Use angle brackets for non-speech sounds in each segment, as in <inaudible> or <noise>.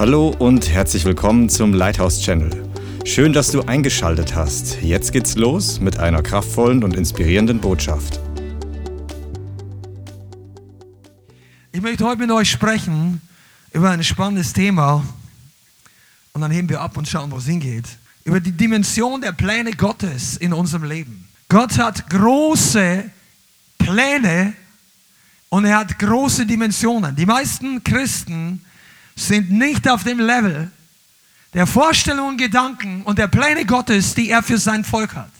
Hallo und herzlich willkommen zum Lighthouse Channel. Schön, dass du eingeschaltet hast. Jetzt geht's los mit einer kraftvollen und inspirierenden Botschaft. Ich möchte heute mit euch sprechen über ein spannendes Thema und dann heben wir ab und schauen, wo es hingeht. Über die Dimension der Pläne Gottes in unserem Leben. Gott hat große Pläne und er hat große Dimensionen. Die meisten Christen sind nicht auf dem Level der Vorstellungen, Gedanken und der Pläne Gottes, die er für sein Volk hat.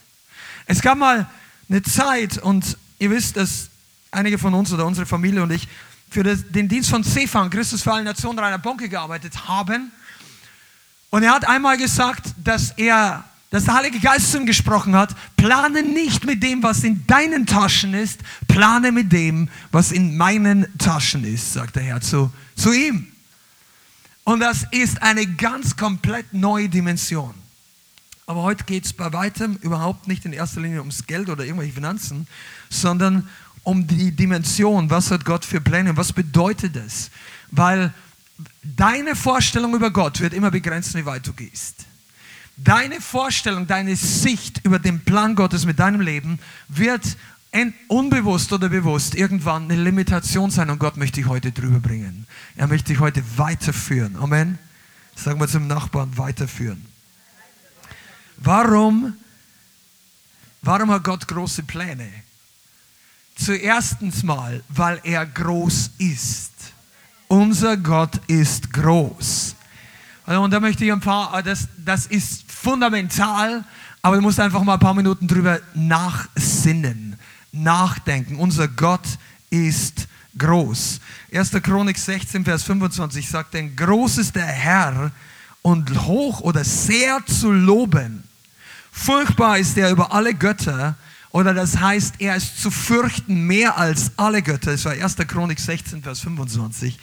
Es gab mal eine Zeit und ihr wisst, dass einige von uns oder unsere Familie und ich für den Dienst von Stefan, Christus für alle Nationen, Rainer Bonke gearbeitet haben. Und er hat einmal gesagt, dass er, dass der Heilige Geist zu ihm gesprochen hat, plane nicht mit dem, was in deinen Taschen ist, plane mit dem, was in meinen Taschen ist, sagt der Herr zu, zu ihm. Und das ist eine ganz komplett neue Dimension. Aber heute geht es bei weitem überhaupt nicht in erster Linie ums Geld oder irgendwelche Finanzen, sondern um die Dimension. Was hat Gott für Pläne? Was bedeutet das? Weil deine Vorstellung über Gott wird immer begrenzt, wie weit du gehst. Deine Vorstellung, deine Sicht über den Plan Gottes mit deinem Leben wird unbewusst oder bewusst irgendwann eine Limitation sein und Gott möchte dich heute drüber bringen. Er möchte dich heute weiterführen. Amen. Sagen wir zum Nachbarn, weiterführen. Warum, warum hat Gott große Pläne? Zuerstens mal, weil er groß ist. Unser Gott ist groß. Und da möchte ich ein paar, das, das ist fundamental, aber du musst einfach mal ein paar Minuten drüber nachsinnen nachdenken. Unser Gott ist groß. 1. Chronik 16, Vers 25 sagt, denn groß ist der Herr und hoch oder sehr zu loben. Furchtbar ist er über alle Götter oder das heißt, er ist zu fürchten mehr als alle Götter. Das war 1. Chronik 16, Vers 25.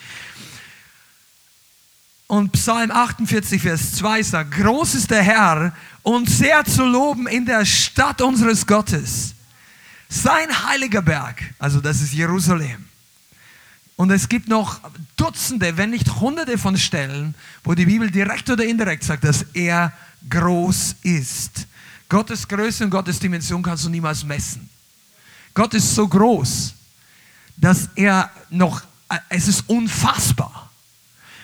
Und Psalm 48, Vers 2 sagt, groß ist der Herr und sehr zu loben in der Stadt unseres Gottes. Sein heiliger Berg, also das ist Jerusalem. Und es gibt noch Dutzende, wenn nicht Hunderte von Stellen, wo die Bibel direkt oder indirekt sagt, dass er groß ist. Gottes Größe und Gottes Dimension kannst du niemals messen. Gott ist so groß, dass er noch, es ist unfassbar.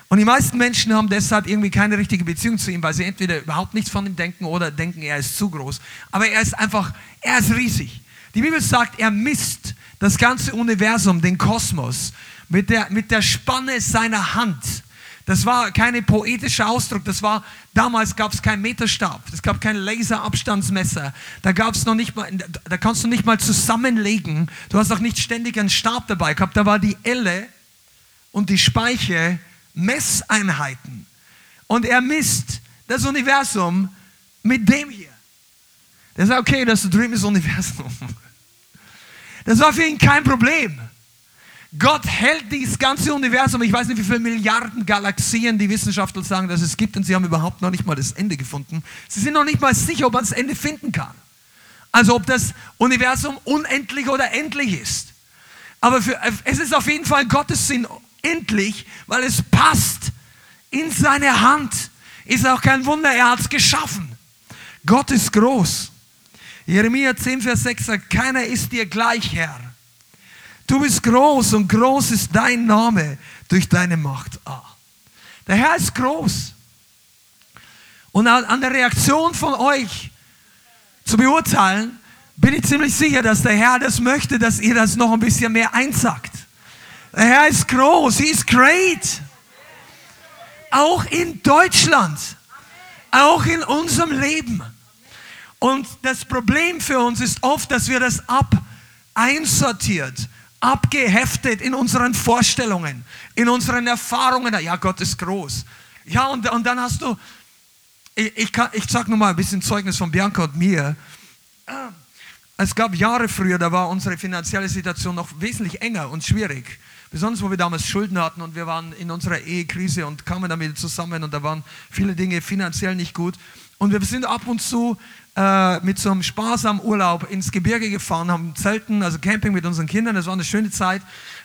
Und die meisten Menschen haben deshalb irgendwie keine richtige Beziehung zu ihm, weil sie entweder überhaupt nichts von ihm denken oder denken, er ist zu groß. Aber er ist einfach, er ist riesig. Die Bibel sagt, er misst das ganze Universum, den Kosmos, mit der, mit der Spanne seiner Hand. Das war kein poetischer Ausdruck, das war, damals gab es keinen Meterstab, es gab kein Laserabstandsmesser, da gab noch nicht mal, da kannst du nicht mal zusammenlegen, du hast auch nicht ständig einen Stab dabei gehabt, da war die Elle und die Speiche Messeinheiten. Und er misst das Universum mit dem hier. Der sagt, okay, das drüben ist Universum. Das war für ihn kein Problem. Gott hält dieses ganze Universum, ich weiß nicht, wie viele Milliarden Galaxien die Wissenschaftler sagen, dass es gibt und sie haben überhaupt noch nicht mal das Ende gefunden. Sie sind noch nicht mal sicher, ob man das Ende finden kann. Also ob das Universum unendlich oder endlich ist. Aber für, es ist auf jeden Fall Gottes Sinn endlich, weil es passt in seine Hand. Ist auch kein Wunder, er hat es geschaffen. Gott ist groß. Jeremia 10, Vers 6 sagt, keiner ist dir gleich, Herr. Du bist groß und groß ist dein Name durch deine Macht. Ah. Der Herr ist groß. Und an der Reaktion von euch zu beurteilen, bin ich ziemlich sicher, dass der Herr das möchte, dass ihr das noch ein bisschen mehr einsackt. Der Herr ist groß, he is great. Auch in Deutschland, auch in unserem Leben. Und das Problem für uns ist oft, dass wir das ab einsortiert, abgeheftet in unseren Vorstellungen, in unseren Erfahrungen. Ja, Gott ist groß. Ja, und, und dann hast du, ich, ich, ich sage nur ein bisschen Zeugnis von Bianca und mir. Es gab Jahre früher, da war unsere finanzielle Situation noch wesentlich enger und schwierig. besonders wo wir damals Schulden hatten und wir waren in unserer Ehekrise und kamen damit zusammen und da waren viele Dinge finanziell nicht gut. Und wir sind ab und zu äh, mit so einem sparsamen Urlaub ins Gebirge gefahren, haben Zelten, also Camping mit unseren Kindern. Das war eine schöne Zeit.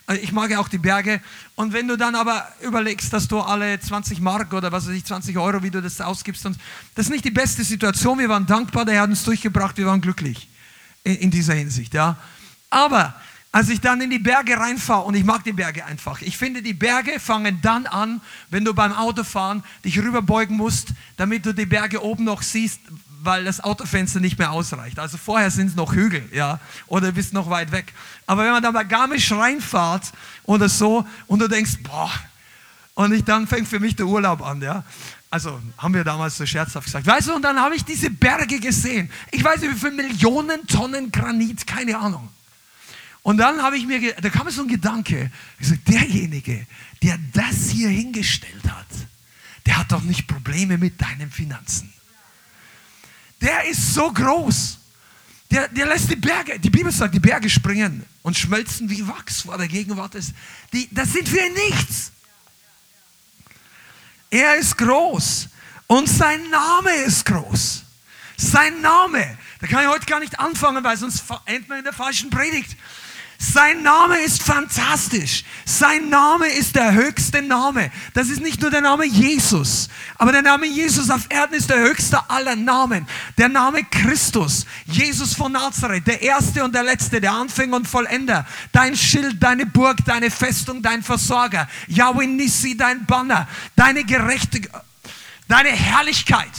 Äh, ich mag ja auch die Berge. Und wenn du dann aber überlegst, dass du alle 20 Mark oder was weiß ich, 20 Euro, wie du das ausgibst, und das ist nicht die beste Situation. Wir waren dankbar, der hat uns durchgebracht, wir waren glücklich in, in dieser Hinsicht. Ja. Aber als ich dann in die Berge reinfahre, und ich mag die Berge einfach, ich finde, die Berge fangen dann an, wenn du beim Autofahren dich rüberbeugen musst, damit du die Berge oben noch siehst, weil das Autofenster nicht mehr ausreicht. Also vorher sind es noch Hügel, ja, oder bist noch weit weg. Aber wenn man dann bei Garmisch reinfahrt oder so und du denkst, boah, und ich, dann fängt für mich der Urlaub an, ja. Also haben wir damals so scherzhaft gesagt. Weißt du, und dann habe ich diese Berge gesehen. Ich weiß nicht, wie viele Millionen Tonnen Granit, keine Ahnung. Und dann habe ich mir, da kam mir so ein Gedanke, ich sage, derjenige, der das hier hingestellt hat, der hat doch nicht Probleme mit deinen Finanzen. Der ist so groß. Der, der lässt die Berge, die Bibel sagt, die Berge springen und schmelzen wie Wachs vor der Gegenwart des. Die, das sind wir nichts. Er ist groß und sein Name ist groß. Sein Name, da kann ich heute gar nicht anfangen, weil sonst endet man in der falschen Predigt. Sein Name ist fantastisch. Sein Name ist der höchste Name. Das ist nicht nur der Name Jesus, aber der Name Jesus auf Erden ist der höchste aller Namen. Der Name Christus, Jesus von Nazareth, der Erste und der Letzte, der Anfänger und Vollender. Dein Schild, deine Burg, deine Festung, dein Versorger. Yahweh Nissi, dein Banner, deine Gerechtigkeit, deine Herrlichkeit.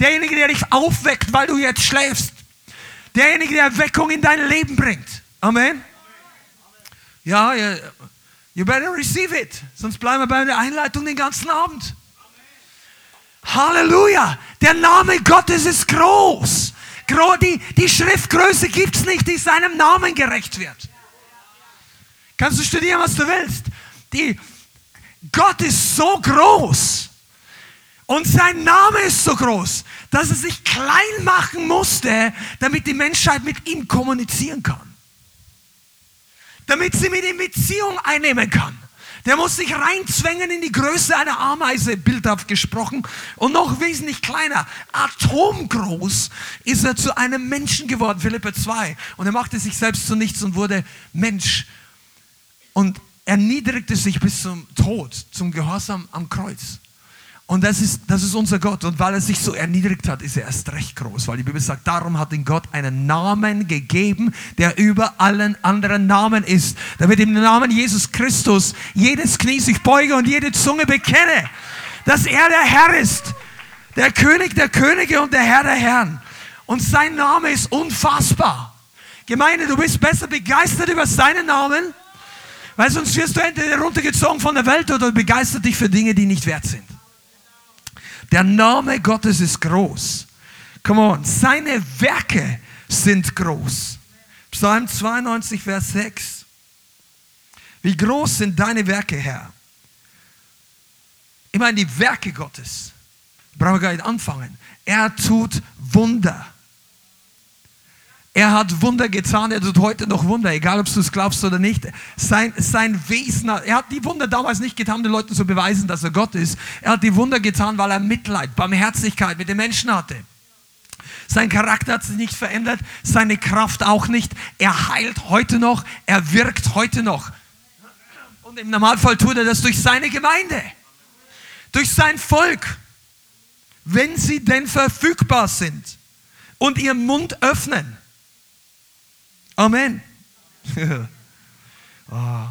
Derjenige, der dich aufweckt, weil du jetzt schläfst. Derjenige, der Erweckung in dein Leben bringt. Amen. Ja, you better receive it. Sonst bleiben wir bei der Einleitung den ganzen Abend. Halleluja. Der Name Gottes ist groß. Die, die Schriftgröße gibt es nicht, die seinem Namen gerecht wird. Kannst du studieren, was du willst. Die, Gott ist so groß und sein Name ist so groß, dass er sich klein machen musste, damit die Menschheit mit ihm kommunizieren kann damit sie mit ihm Beziehung einnehmen kann. Der muss sich reinzwängen in die Größe einer Ameise, bildhaft gesprochen, und noch wesentlich kleiner. Atomgroß ist er zu einem Menschen geworden, Philippe 2. Und er machte sich selbst zu nichts und wurde Mensch. Und erniedrigte sich bis zum Tod, zum Gehorsam am Kreuz. Und das ist, das ist unser Gott. Und weil er sich so erniedrigt hat, ist er erst recht groß. Weil die Bibel sagt, darum hat ihm Gott einen Namen gegeben, der über allen anderen Namen ist. Damit im Namen Jesus Christus jedes Knie sich beuge und jede Zunge bekenne, dass er der Herr ist. Der König der Könige und der Herr der Herren. Und sein Name ist unfassbar. Gemeinde, du bist besser begeistert über seinen Namen, weil sonst wirst du entweder runtergezogen von der Welt oder begeistert dich für Dinge, die nicht wert sind. Der Name Gottes ist groß. Come on, seine Werke sind groß. Psalm 92, Vers 6. Wie groß sind deine Werke, Herr? Ich meine, die Werke Gottes. Brauchen wir gar nicht anfangen. Er tut Wunder. Er hat Wunder getan, er tut heute noch Wunder, egal ob du es glaubst oder nicht. Sein, sein Wesen, er hat die Wunder damals nicht getan, um den Leuten zu beweisen, dass er Gott ist. Er hat die Wunder getan, weil er Mitleid, Barmherzigkeit mit den Menschen hatte. Sein Charakter hat sich nicht verändert, seine Kraft auch nicht. Er heilt heute noch, er wirkt heute noch. Und im Normalfall tut er das durch seine Gemeinde, durch sein Volk, wenn sie denn verfügbar sind und ihren Mund öffnen. Amen. <laughs> oh.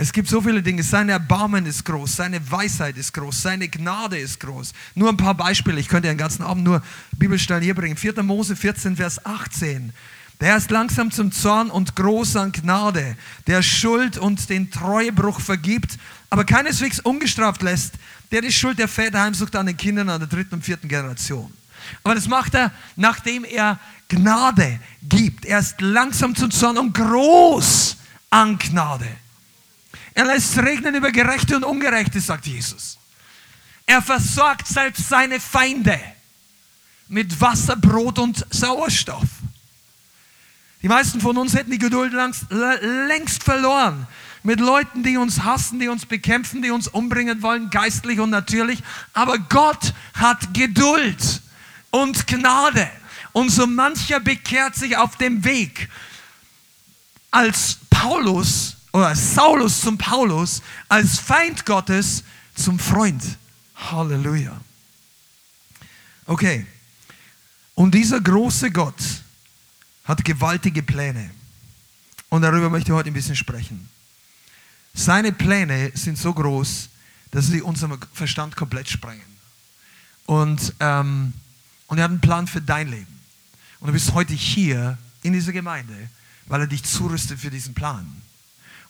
Es gibt so viele Dinge. Sein Erbarmen ist groß, seine Weisheit ist groß, seine Gnade ist groß. Nur ein paar Beispiele. Ich könnte den ganzen Abend nur Bibelstellen hier bringen. 4. Mose 14, Vers 18. Der ist langsam zum Zorn und groß an Gnade, der Schuld und den Treuebruch vergibt, aber keineswegs ungestraft lässt, der die Schuld der Väter heimsucht an den Kindern an der dritten und vierten Generation. Aber das macht er, nachdem er Gnade gibt. Er ist langsam zum Zorn und groß an Gnade. Er lässt regnen über Gerechte und Ungerechte, sagt Jesus. Er versorgt selbst seine Feinde mit Wasser, Brot und Sauerstoff. Die meisten von uns hätten die Geduld längst verloren, mit Leuten, die uns hassen, die uns bekämpfen, die uns umbringen wollen, geistlich und natürlich. Aber Gott hat Geduld und Gnade. Und so mancher bekehrt sich auf dem Weg als Paulus oder Saulus zum Paulus, als Feind Gottes zum Freund. Halleluja. Okay. Und dieser große Gott hat gewaltige Pläne. Und darüber möchte ich heute ein bisschen sprechen. Seine Pläne sind so groß, dass sie unserem Verstand komplett sprengen. Und, ähm, und er hat einen Plan für dein Leben. Und du bist heute hier in dieser Gemeinde, weil er dich zurüstet für diesen Plan.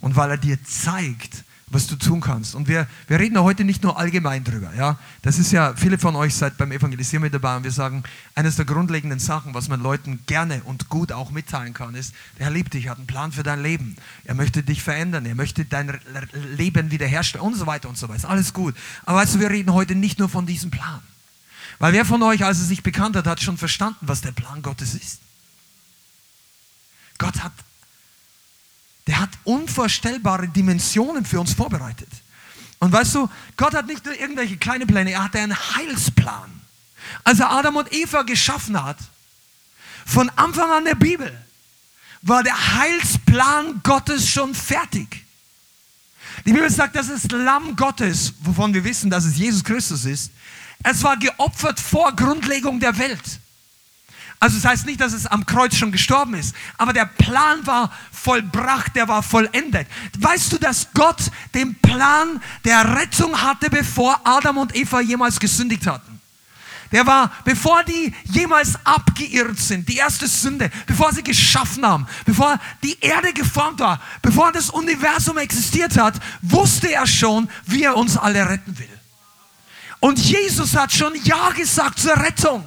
Und weil er dir zeigt, was du tun kannst. Und wir, wir reden heute nicht nur allgemein drüber. Ja? Das ist ja, viele von euch seid beim Evangelisieren mit dabei und wir sagen, eines der grundlegenden Sachen, was man Leuten gerne und gut auch mitteilen kann, ist, der Herr liebt dich, hat einen Plan für dein Leben. Er möchte dich verändern, er möchte dein Leben wiederherstellen und so weiter und so weiter. Alles gut. Aber weißt du, wir reden heute nicht nur von diesem Plan. Weil wer von euch, als er sich bekannt hat, hat schon verstanden, was der Plan Gottes ist. Gott hat der hat unvorstellbare Dimensionen für uns vorbereitet. Und weißt du, Gott hat nicht nur irgendwelche kleine Pläne, er hatte einen Heilsplan. Als er Adam und Eva geschaffen hat, von Anfang an der Bibel, war der Heilsplan Gottes schon fertig. Die Bibel sagt, das ist Lamm Gottes, wovon wir wissen, dass es Jesus Christus ist. Es war geopfert vor Grundlegung der Welt. Also das heißt nicht, dass es am Kreuz schon gestorben ist, aber der Plan war vollbracht, der war vollendet. Weißt du, dass Gott den Plan der Rettung hatte, bevor Adam und Eva jemals gesündigt hatten? Der war, bevor die jemals abgeirrt sind, die erste Sünde, bevor sie geschaffen haben, bevor die Erde geformt war, bevor das Universum existiert hat, wusste er schon, wie er uns alle retten will. Und Jesus hat schon Ja gesagt zur Rettung.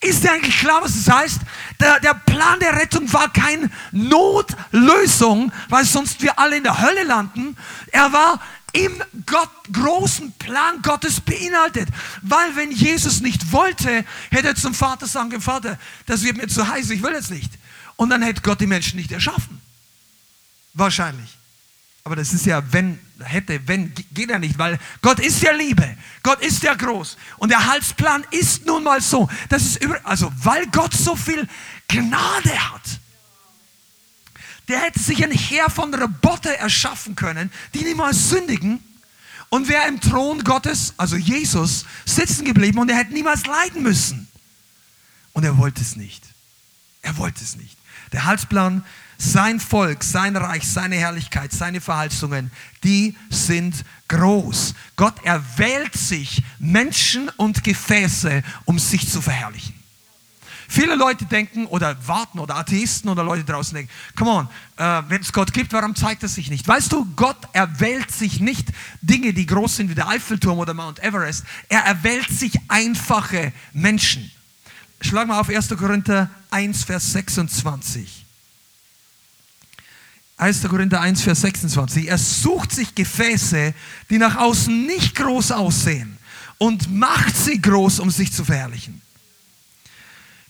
Ist dir eigentlich klar, was das heißt? Der, der Plan der Rettung war keine Notlösung, weil sonst wir alle in der Hölle landen. Er war im Gott, großen Plan Gottes beinhaltet. Weil wenn Jesus nicht wollte, hätte er zum Vater sagen können, Vater, das wird mir zu heiß, ich will jetzt nicht. Und dann hätte Gott die Menschen nicht erschaffen. Wahrscheinlich. Aber das ist ja, wenn, hätte, wenn, geht ja nicht, weil Gott ist ja Liebe. Gott ist ja groß. Und der Heilsplan ist nun mal so. Das ist über, also, weil Gott so viel Gnade hat. Der hätte sich ein Heer von Roboter erschaffen können, die niemals sündigen. Und wäre im Thron Gottes, also Jesus, sitzen geblieben und er hätte niemals leiden müssen. Und er wollte es nicht. Er wollte es nicht. Der Heilsplan sein Volk, sein Reich, seine Herrlichkeit, seine Verheißungen, die sind groß. Gott erwählt sich Menschen und Gefäße, um sich zu verherrlichen. Viele Leute denken oder warten oder Atheisten oder Leute draußen denken, come on, äh, wenn es Gott gibt, warum zeigt er sich nicht? Weißt du, Gott erwählt sich nicht Dinge, die groß sind wie der Eiffelturm oder Mount Everest. Er erwählt sich einfache Menschen. Schlag mal auf 1. Korinther 1, Vers 26. 1. Korinther 1, Vers 26. Er sucht sich Gefäße, die nach außen nicht groß aussehen und macht sie groß, um sich zu verherrlichen.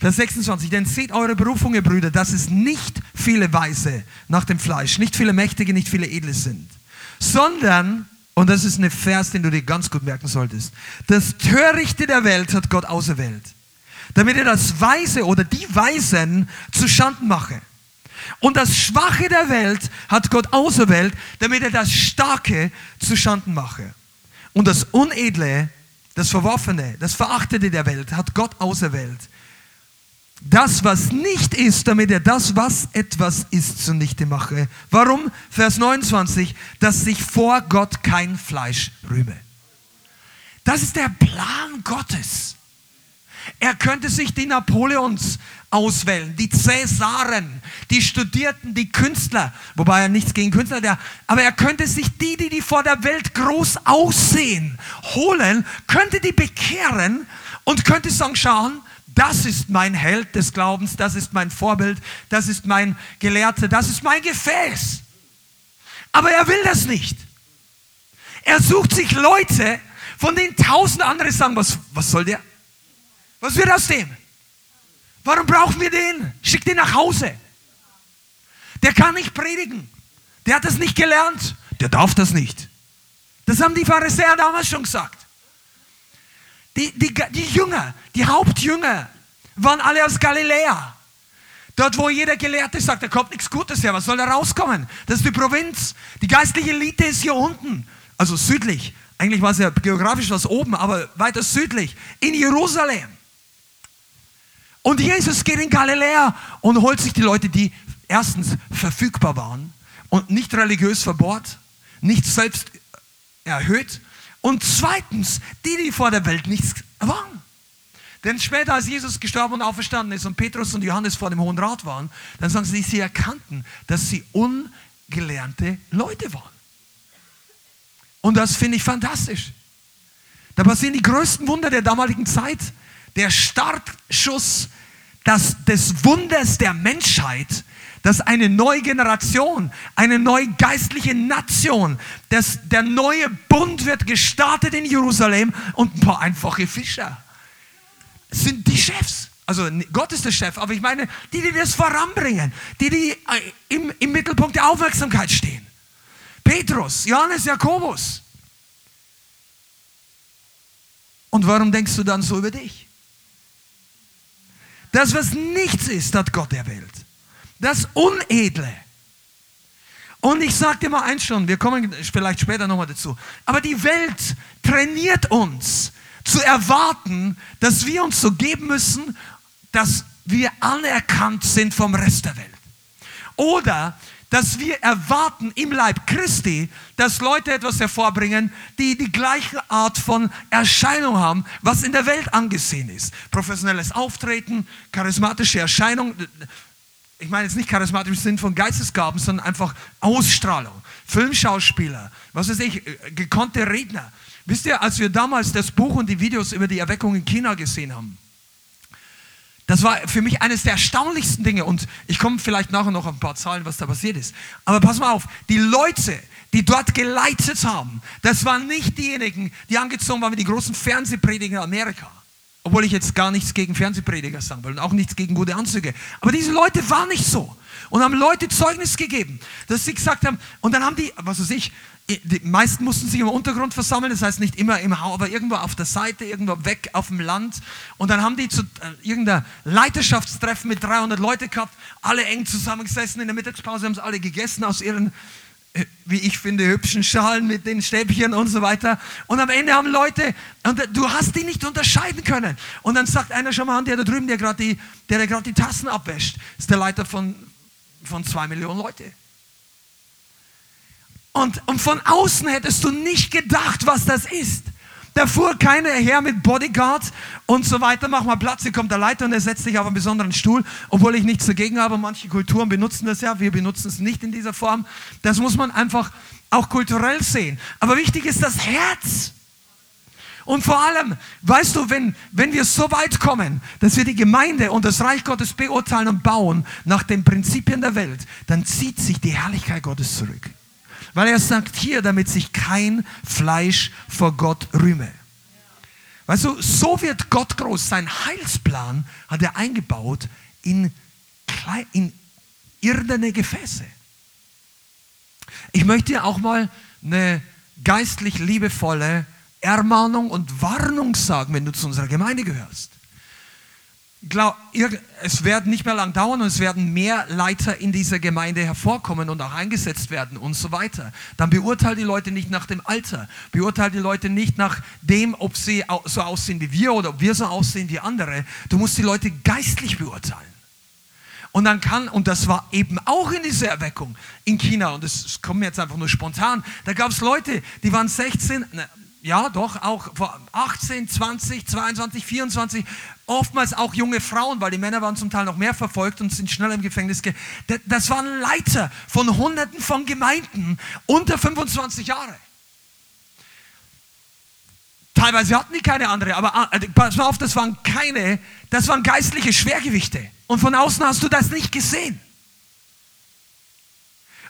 Vers 26. Denn seht eure Berufung, ihr Brüder, dass es nicht viele Weise nach dem Fleisch, nicht viele Mächtige, nicht viele Edle sind, sondern, und das ist ein Vers, den du dir ganz gut merken solltest, das Törichte der Welt hat Gott auserwählt, damit er das Weise oder die Weisen zu Schanden mache. Und das Schwache der Welt hat Gott auserwählt, damit er das Starke zu Schanden mache. Und das Unedle, das Verworfene, das Verachtete der Welt hat Gott auserwählt. Das, was nicht ist, damit er das, was etwas ist, zunichte mache. Warum? Vers 29, dass sich vor Gott kein Fleisch rühme. Das ist der Plan Gottes. Er könnte sich die Napoleons auswählen, die Cäsaren, die Studierten, die Künstler, wobei er nichts gegen Künstler hat, aber er könnte sich die, die, die vor der Welt groß aussehen, holen, könnte die bekehren und könnte sagen, schauen, das ist mein Held des Glaubens, das ist mein Vorbild, das ist mein Gelehrter, das ist mein Gefäß. Aber er will das nicht. Er sucht sich Leute, von denen tausend andere sagen, was, was soll der? Was wird aus dem? Warum brauchen wir den? Schick den nach Hause. Der kann nicht predigen. Der hat das nicht gelernt. Der darf das nicht. Das haben die Pharisäer damals schon gesagt. Die, die, die Jünger, die Hauptjünger, waren alle aus Galiläa. Dort, wo jeder Gelehrte sagt, da kommt nichts Gutes her, was soll da rauskommen? Das ist die Provinz. Die geistliche Elite ist hier unten, also südlich. Eigentlich war es ja geografisch was oben, aber weiter südlich, in Jerusalem. Und Jesus geht in Galiläa und holt sich die Leute, die erstens verfügbar waren und nicht religiös verbohrt, nicht selbst erhöht und zweitens die, die vor der Welt nichts waren. Denn später, als Jesus gestorben und auferstanden ist und Petrus und Johannes vor dem Hohen Rat waren, dann sagen sie, sie erkannten, dass sie ungelernte Leute waren. Und das finde ich fantastisch. Da passieren die größten Wunder der damaligen Zeit. Der Startschuss das, des Wunders der Menschheit, dass eine neue Generation, eine neue geistliche Nation, dass der neue Bund wird gestartet in Jerusalem und ein paar einfache Fischer sind die Chefs. Also Gott ist der Chef, aber ich meine, die, die das voranbringen, die, die äh, im, im Mittelpunkt der Aufmerksamkeit stehen. Petrus, Johannes, Jakobus. Und warum denkst du dann so über dich? Das, was nichts ist, hat Gott erwählt. Das Unedle. Und ich sage dir mal eins schon, wir kommen vielleicht später nochmal dazu. Aber die Welt trainiert uns zu erwarten, dass wir uns so geben müssen, dass wir anerkannt sind vom Rest der Welt. Oder dass wir erwarten im Leib Christi, dass Leute etwas hervorbringen, die die gleiche Art von Erscheinung haben, was in der Welt angesehen ist. Professionelles Auftreten, charismatische Erscheinung. Ich meine jetzt nicht charismatisch im Sinn von Geistesgaben, sondern einfach Ausstrahlung. Filmschauspieler, was weiß ich, gekonnte Redner. Wisst ihr, als wir damals das Buch und die Videos über die Erweckung in China gesehen haben, das war für mich eines der erstaunlichsten Dinge und ich komme vielleicht nachher noch auf ein paar Zahlen, was da passiert ist. Aber pass mal auf, die Leute, die dort geleitet haben, das waren nicht diejenigen, die angezogen waren wie die großen Fernsehprediger in Amerika. Obwohl ich jetzt gar nichts gegen Fernsehprediger sagen will und auch nichts gegen gute Anzüge. Aber diese Leute waren nicht so und haben Leute Zeugnis gegeben, dass sie gesagt haben, und dann haben die, was weiß ich, die meisten mussten sich im Untergrund versammeln, das heißt nicht immer im Haus, aber irgendwo auf der Seite, irgendwo weg auf dem Land. Und dann haben die zu äh, irgendeiner Leiterschaftstreffen mit 300 Leuten gehabt, alle eng zusammengesessen. In der Mittagspause haben sie alle gegessen aus ihren, äh, wie ich finde, hübschen Schalen mit den Stäbchen und so weiter. Und am Ende haben Leute, und du hast die nicht unterscheiden können. Und dann sagt einer schon mal der da drüben, der gerade die, der gerade die Tassen abwäscht, ist der Leiter von, von zwei Millionen Leute. Und, und von außen hättest du nicht gedacht, was das ist. Da fuhr keiner her mit Bodyguard und so weiter. Mach mal Platz, hier kommt der Leiter und er setzt sich auf einen besonderen Stuhl, obwohl ich nichts dagegen habe. Manche Kulturen benutzen das ja, wir benutzen es nicht in dieser Form. Das muss man einfach auch kulturell sehen. Aber wichtig ist das Herz. Und vor allem, weißt du, wenn, wenn wir so weit kommen, dass wir die Gemeinde und das Reich Gottes beurteilen und bauen nach den Prinzipien der Welt, dann zieht sich die Herrlichkeit Gottes zurück. Weil er sagt hier, damit sich kein Fleisch vor Gott rühme. Weißt du, so wird Gott groß. Sein Heilsplan hat er eingebaut in, in irdene Gefäße. Ich möchte dir auch mal eine geistlich liebevolle Ermahnung und Warnung sagen, wenn du zu unserer Gemeinde gehörst glaub, es wird nicht mehr lang dauern und es werden mehr Leiter in dieser Gemeinde hervorkommen und auch eingesetzt werden und so weiter. Dann beurteile die Leute nicht nach dem Alter, beurteile die Leute nicht nach dem, ob sie so aussehen wie wir oder ob wir so aussehen wie andere. Du musst die Leute geistlich beurteilen. Und dann kann, und das war eben auch in dieser Erweckung in China, und das kommt mir jetzt einfach nur spontan, da gab es Leute, die waren 16, ja doch, auch 18, 20, 22, 24, oftmals auch junge Frauen, weil die Männer waren zum Teil noch mehr verfolgt und sind schnell im Gefängnis. Das waren Leiter von Hunderten von Gemeinden unter 25 Jahre. Teilweise hatten die keine andere, aber äh, pass mal auf, das waren keine, das waren geistliche Schwergewichte. Und von außen hast du das nicht gesehen.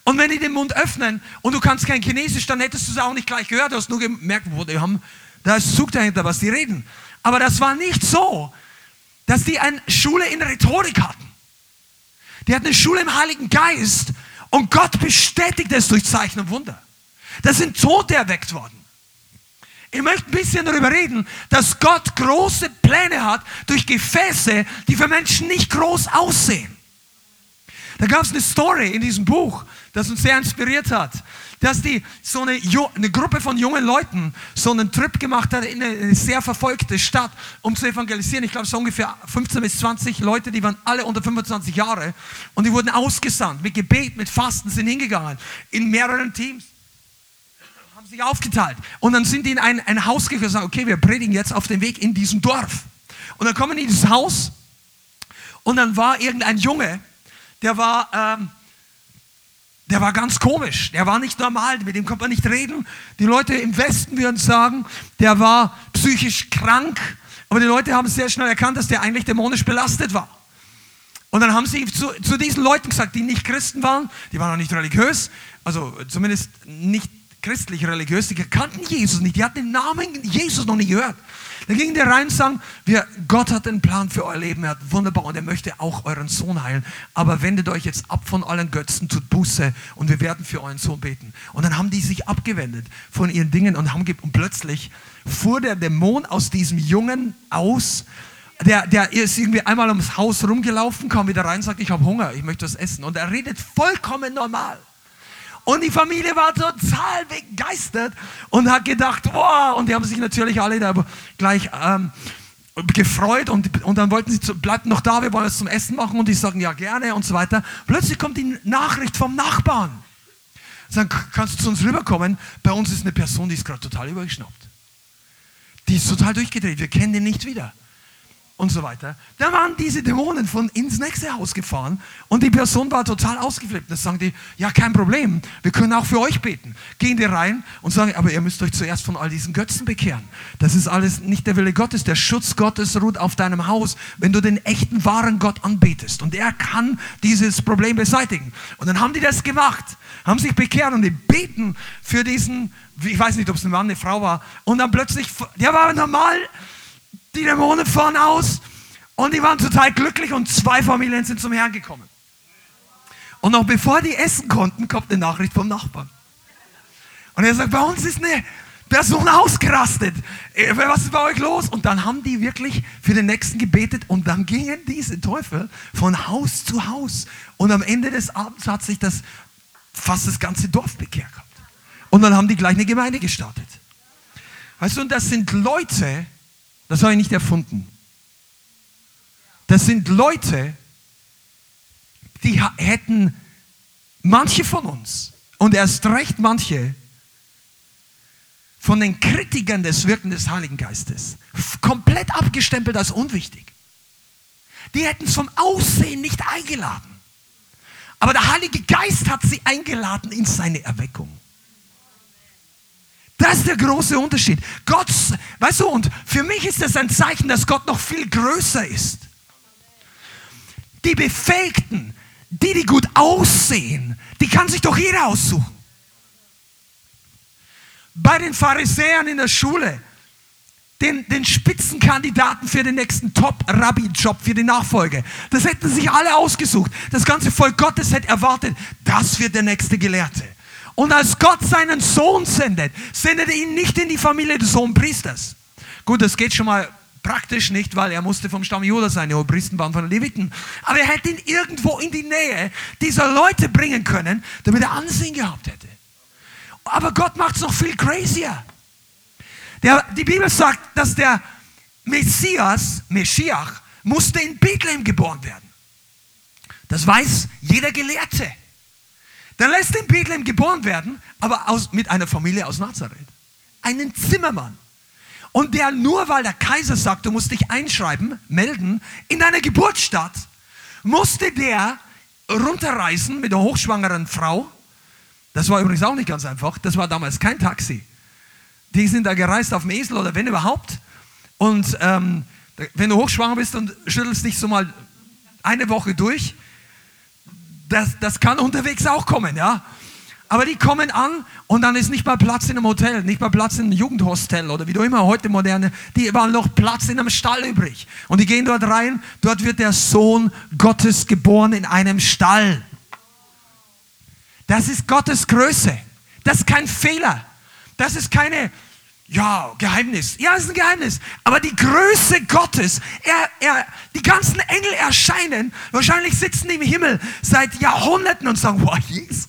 Und wenn die den Mund öffnen und du kannst kein Chinesisch, dann hättest du es auch nicht gleich gehört. Du hast nur gemerkt, wo die haben, da ist Zug dahinter, was die reden. Aber das war nicht so, dass die eine Schule in Rhetorik hatten. Die hatten eine Schule im Heiligen Geist Und Gott bestätigt es durch Zeichen und Wunder. Das sind Tote erweckt worden. Ich möchte ein bisschen darüber reden, dass Gott große Pläne hat durch Gefäße, die für Menschen nicht groß aussehen. Da gab es eine Story in diesem Buch, das uns sehr inspiriert hat, dass die so eine, eine Gruppe von jungen Leuten so einen Trip gemacht hat in eine, sehr verfolgte Stadt, um zu evangelisieren. Ich glaube, so ungefähr 15 bis 20 Leute, die waren alle unter 25 Jahre und die wurden ausgesandt mit Gebet, mit Fasten, sind hingegangen in mehreren Teams haben sich aufgeteilt. Und dann sind die in ein, ein Haus gegangen und sagen, okay, wir predigen jetzt auf dem Weg in diesem Dorf. Und dann kommen die in dieses Haus und dann war irgendein Junge, der war, ähm, der war ganz komisch. Der war nicht normal, mit dem konnte man nicht reden. Die Leute im Westen würden sagen, der war psychisch krank. Aber die Leute haben sehr schnell erkannt, dass der eigentlich dämonisch belastet war. Und dann haben sie zu, zu diesen Leuten gesagt, die nicht Christen waren, die waren auch nicht religiös, also zumindest nicht christlich religiös, die kannten Jesus nicht, die hatten den Namen Jesus noch nie gehört. Dann gingen die rein und sagen, wir, Gott hat einen Plan für euer Leben, er hat wunderbar und er möchte auch euren Sohn heilen. Aber wendet euch jetzt ab von allen Götzen, tut Buße und wir werden für euren Sohn beten. Und dann haben die sich abgewendet von ihren Dingen und, haben, und plötzlich fuhr der Dämon aus diesem Jungen aus. Der, der ist irgendwie einmal ums Haus rumgelaufen, kam wieder rein, sagt, ich habe Hunger, ich möchte was essen. Und er redet vollkommen normal. Und die Familie war total begeistert und hat gedacht, wow, und die haben sich natürlich alle da gleich ähm, gefreut und, und dann wollten sie, zu, bleibt noch da, wir wollen es zum Essen machen und die sagen, ja gerne und so weiter. Plötzlich kommt die Nachricht vom Nachbarn. Sagen, kannst du zu uns rüberkommen? Bei uns ist eine Person, die ist gerade total übergeschnappt. Die ist total durchgedreht, wir kennen den nicht wieder und so weiter. Da waren diese Dämonen von ins nächste Haus gefahren und die Person war total ausgeflippt. Da sagen die, ja, kein Problem, wir können auch für euch beten. Gehen die rein und sagen, aber ihr müsst euch zuerst von all diesen Götzen bekehren. Das ist alles nicht der Wille Gottes. Der Schutz Gottes ruht auf deinem Haus, wenn du den echten, wahren Gott anbetest. Und er kann dieses Problem beseitigen. Und dann haben die das gemacht, haben sich bekehrt und die beten für diesen, ich weiß nicht, ob es ein Mann, eine Frau war. Und dann plötzlich, der war normal, die Dämonen fahren aus und die waren total glücklich und zwei Familien sind zum Herrn gekommen. Und noch bevor die essen konnten, kommt eine Nachricht vom Nachbarn. Und er sagt, bei uns ist eine Person ausgerastet. Äh, was ist bei euch los? Und dann haben die wirklich für den Nächsten gebetet und dann gingen diese Teufel von Haus zu Haus. Und am Ende des Abends hat sich das fast das ganze Dorf bekehrt gehabt. Und dann haben die gleich eine Gemeinde gestartet. Weißt du, und das sind Leute, das habe ich nicht erfunden. Das sind Leute, die hätten manche von uns und erst recht manche von den Kritikern des Wirken des Heiligen Geistes komplett abgestempelt als unwichtig. Die hätten es vom Aussehen nicht eingeladen. Aber der Heilige Geist hat sie eingeladen in seine Erweckung. Das ist der große Unterschied. Gott, weißt du, und für mich ist das ein Zeichen, dass Gott noch viel größer ist. Die Befähigten, die, die gut aussehen, die kann sich doch jeder aussuchen. Bei den Pharisäern in der Schule, den, den Spitzenkandidaten für den nächsten Top-Rabbi-Job, für die Nachfolge. Das hätten sich alle ausgesucht. Das ganze Volk Gottes hätte erwartet, das wird der nächste Gelehrte. Und als Gott seinen Sohn sendet, sendet er ihn nicht in die Familie des Hohenpriesters. Gut, das geht schon mal praktisch nicht, weil er musste vom Stamm Judah sein, die Hohenpriester waren von den Leviten. Aber er hätte ihn irgendwo in die Nähe dieser Leute bringen können, damit er Ansehen gehabt hätte. Aber Gott macht es noch viel crazier. Der, die Bibel sagt, dass der Messias, Meschiach, musste in Bethlehem geboren werden. Das weiß jeder Gelehrte. Dann lässt er in Bethlehem geboren werden, aber aus, mit einer Familie aus Nazareth. Einen Zimmermann. Und der nur, weil der Kaiser sagt, du musst dich einschreiben, melden, in deiner Geburtsstadt, musste der runterreisen mit der hochschwangeren Frau. Das war übrigens auch nicht ganz einfach. Das war damals kein Taxi. Die sind da gereist auf dem Esel oder wenn überhaupt. Und ähm, wenn du hochschwanger bist und schüttelst dich so mal eine Woche durch, das, das kann unterwegs auch kommen, ja. Aber die kommen an und dann ist nicht mal Platz in einem Hotel, nicht mal Platz in einem Jugendhostel oder wie du immer heute moderne, die waren noch Platz in einem Stall übrig. Und die gehen dort rein, dort wird der Sohn Gottes geboren in einem Stall. Das ist Gottes Größe. Das ist kein Fehler. Das ist keine, ja, Geheimnis. Ja, es ist ein Geheimnis. Aber die Größe Gottes, er, er, die ganzen Engel erscheinen, wahrscheinlich sitzen im Himmel seit Jahrhunderten und sagen, wow, Jesus.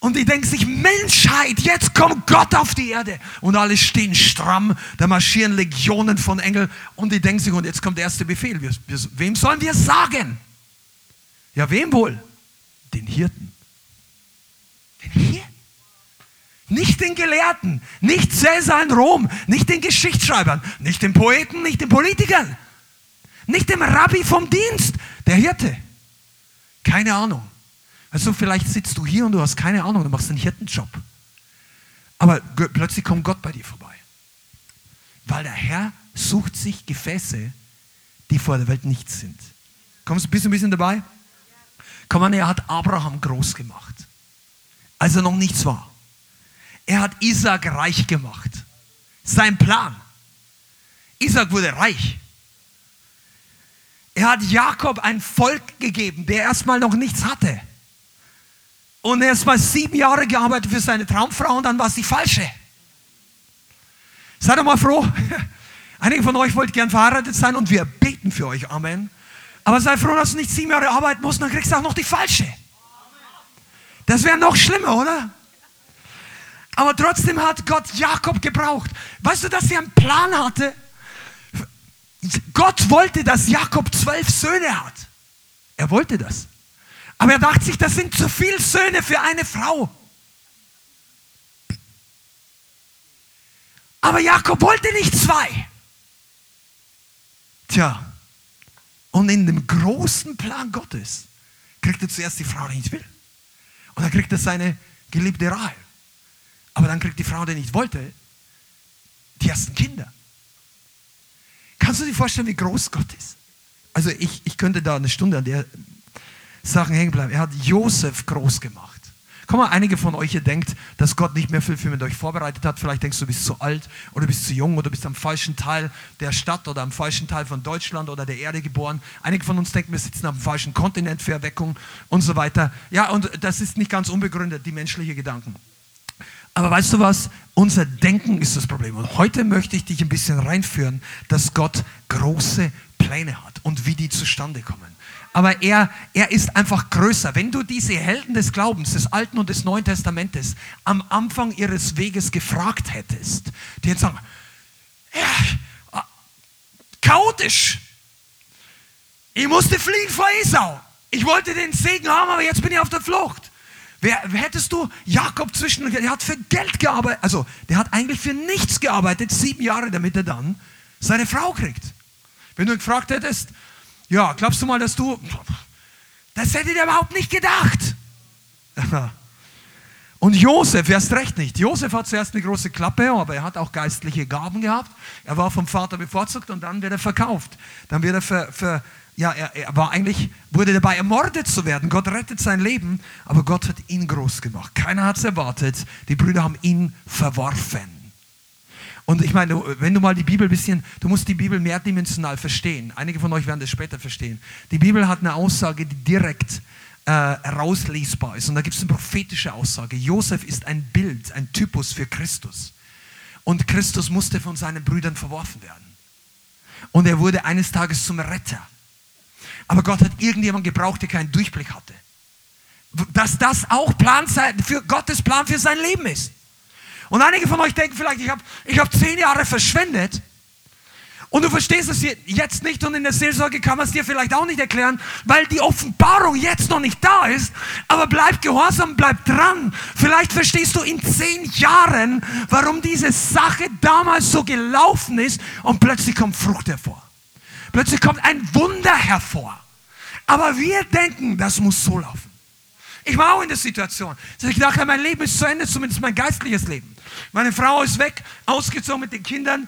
Und die denken sich, Menschheit, jetzt kommt Gott auf die Erde. Und alle stehen stramm, da marschieren Legionen von Engeln. Und die denken sich, und jetzt kommt der erste Befehl. Wir, wir, wem sollen wir sagen? Ja, wem wohl? Den Hirten. Den Hirten. Nicht den Gelehrten, nicht Cäsar in Rom, nicht den Geschichtsschreibern, nicht den Poeten, nicht den Politikern, nicht dem Rabbi vom Dienst, der Hirte. Keine Ahnung. Also vielleicht sitzt du hier und du hast keine Ahnung, du machst einen Hirtenjob. Aber plötzlich kommt Gott bei dir vorbei. Weil der Herr sucht sich Gefäße, die vor der Welt nichts sind. Kommst du, du ein bisschen dabei? Komm an, er hat Abraham groß gemacht, als er noch nichts war. Er hat Isaac reich gemacht. Sein Plan. Isaac wurde reich. Er hat Jakob ein Volk gegeben, der erstmal noch nichts hatte. Und er ist mal sieben Jahre gearbeitet für seine Traumfrau und dann war es die falsche. Seid doch mal froh. <laughs> Einige von euch wollt gern verheiratet sein und wir beten für euch. Amen. Aber sei froh, dass du nicht sieben Jahre arbeiten musst, dann kriegst du auch noch die falsche. Das wäre noch schlimmer, oder? Aber trotzdem hat Gott Jakob gebraucht. Weißt du, dass er einen Plan hatte? Gott wollte, dass Jakob zwölf Söhne hat. Er wollte das. Aber er dachte sich, das sind zu viele Söhne für eine Frau. Aber Jakob wollte nicht zwei. Tja, und in dem großen Plan Gottes kriegt er zuerst die Frau, die nicht will. Und dann kriegt er seine geliebte Rahel. Aber dann kriegt die Frau, die nicht wollte, die ersten Kinder. Kannst du dir vorstellen, wie groß Gott ist? Also ich, ich könnte da eine Stunde an der Sachen hängen bleiben. Er hat Josef groß gemacht. Komm mal, einige von euch, ihr denkt, dass Gott nicht mehr viel für mit euch vorbereitet hat. Vielleicht denkst du, du bist zu alt oder bist zu jung oder bist am falschen Teil der Stadt oder am falschen Teil von Deutschland oder der Erde geboren. Einige von uns denken, wir sitzen am falschen Kontinent für Erweckung und so weiter. Ja, und das ist nicht ganz unbegründet, die menschlichen Gedanken. Aber weißt du was? Unser Denken ist das Problem. Und heute möchte ich dich ein bisschen reinführen, dass Gott große Pläne hat und wie die zustande kommen. Aber er, er ist einfach größer. Wenn du diese Helden des Glaubens, des Alten und des Neuen Testamentes, am Anfang ihres Weges gefragt hättest, die hätten sagen, ja, chaotisch. Ich musste fliehen vor Esau. Ich wollte den Segen haben, aber jetzt bin ich auf der Flucht. Wer, hättest du Jakob zwischen, der hat für Geld gearbeitet, also der hat eigentlich für nichts gearbeitet, sieben Jahre, damit er dann seine Frau kriegt. Wenn du ihn gefragt hättest, ja, glaubst du mal, dass du, das hätte der überhaupt nicht gedacht. <laughs> Und Josef, erst recht nicht. Josef hat zuerst eine große Klappe, aber er hat auch geistliche Gaben gehabt. Er war vom Vater bevorzugt und dann wird er verkauft. Dann wird er für, für ja, er, er, war eigentlich, wurde dabei ermordet zu werden. Gott rettet sein Leben, aber Gott hat ihn groß gemacht. Keiner hat es erwartet. Die Brüder haben ihn verworfen. Und ich meine, wenn du mal die Bibel ein bisschen, du musst die Bibel mehrdimensional verstehen. Einige von euch werden das später verstehen. Die Bibel hat eine Aussage, die direkt äh, herauslesbar ist. Und da gibt es eine prophetische Aussage. Josef ist ein Bild, ein Typus für Christus. Und Christus musste von seinen Brüdern verworfen werden. Und er wurde eines Tages zum Retter. Aber Gott hat irgendjemand gebraucht, der keinen Durchblick hatte. Dass das auch Plan für Gottes Plan für sein Leben ist. Und einige von euch denken vielleicht, ich habe ich hab zehn Jahre verschwendet und du verstehst es jetzt nicht und in der Seelsorge kann man es dir vielleicht auch nicht erklären, weil die Offenbarung jetzt noch nicht da ist. Aber bleib gehorsam, bleib dran. Vielleicht verstehst du in zehn Jahren, warum diese Sache damals so gelaufen ist und plötzlich kommt Frucht hervor. Plötzlich kommt ein Wunder hervor. Aber wir denken, das muss so laufen. Ich war auch in der Situation, dass ich dachte, mein Leben ist zu Ende, zumindest mein geistliches Leben. Meine Frau ist weg, ausgezogen mit den Kindern.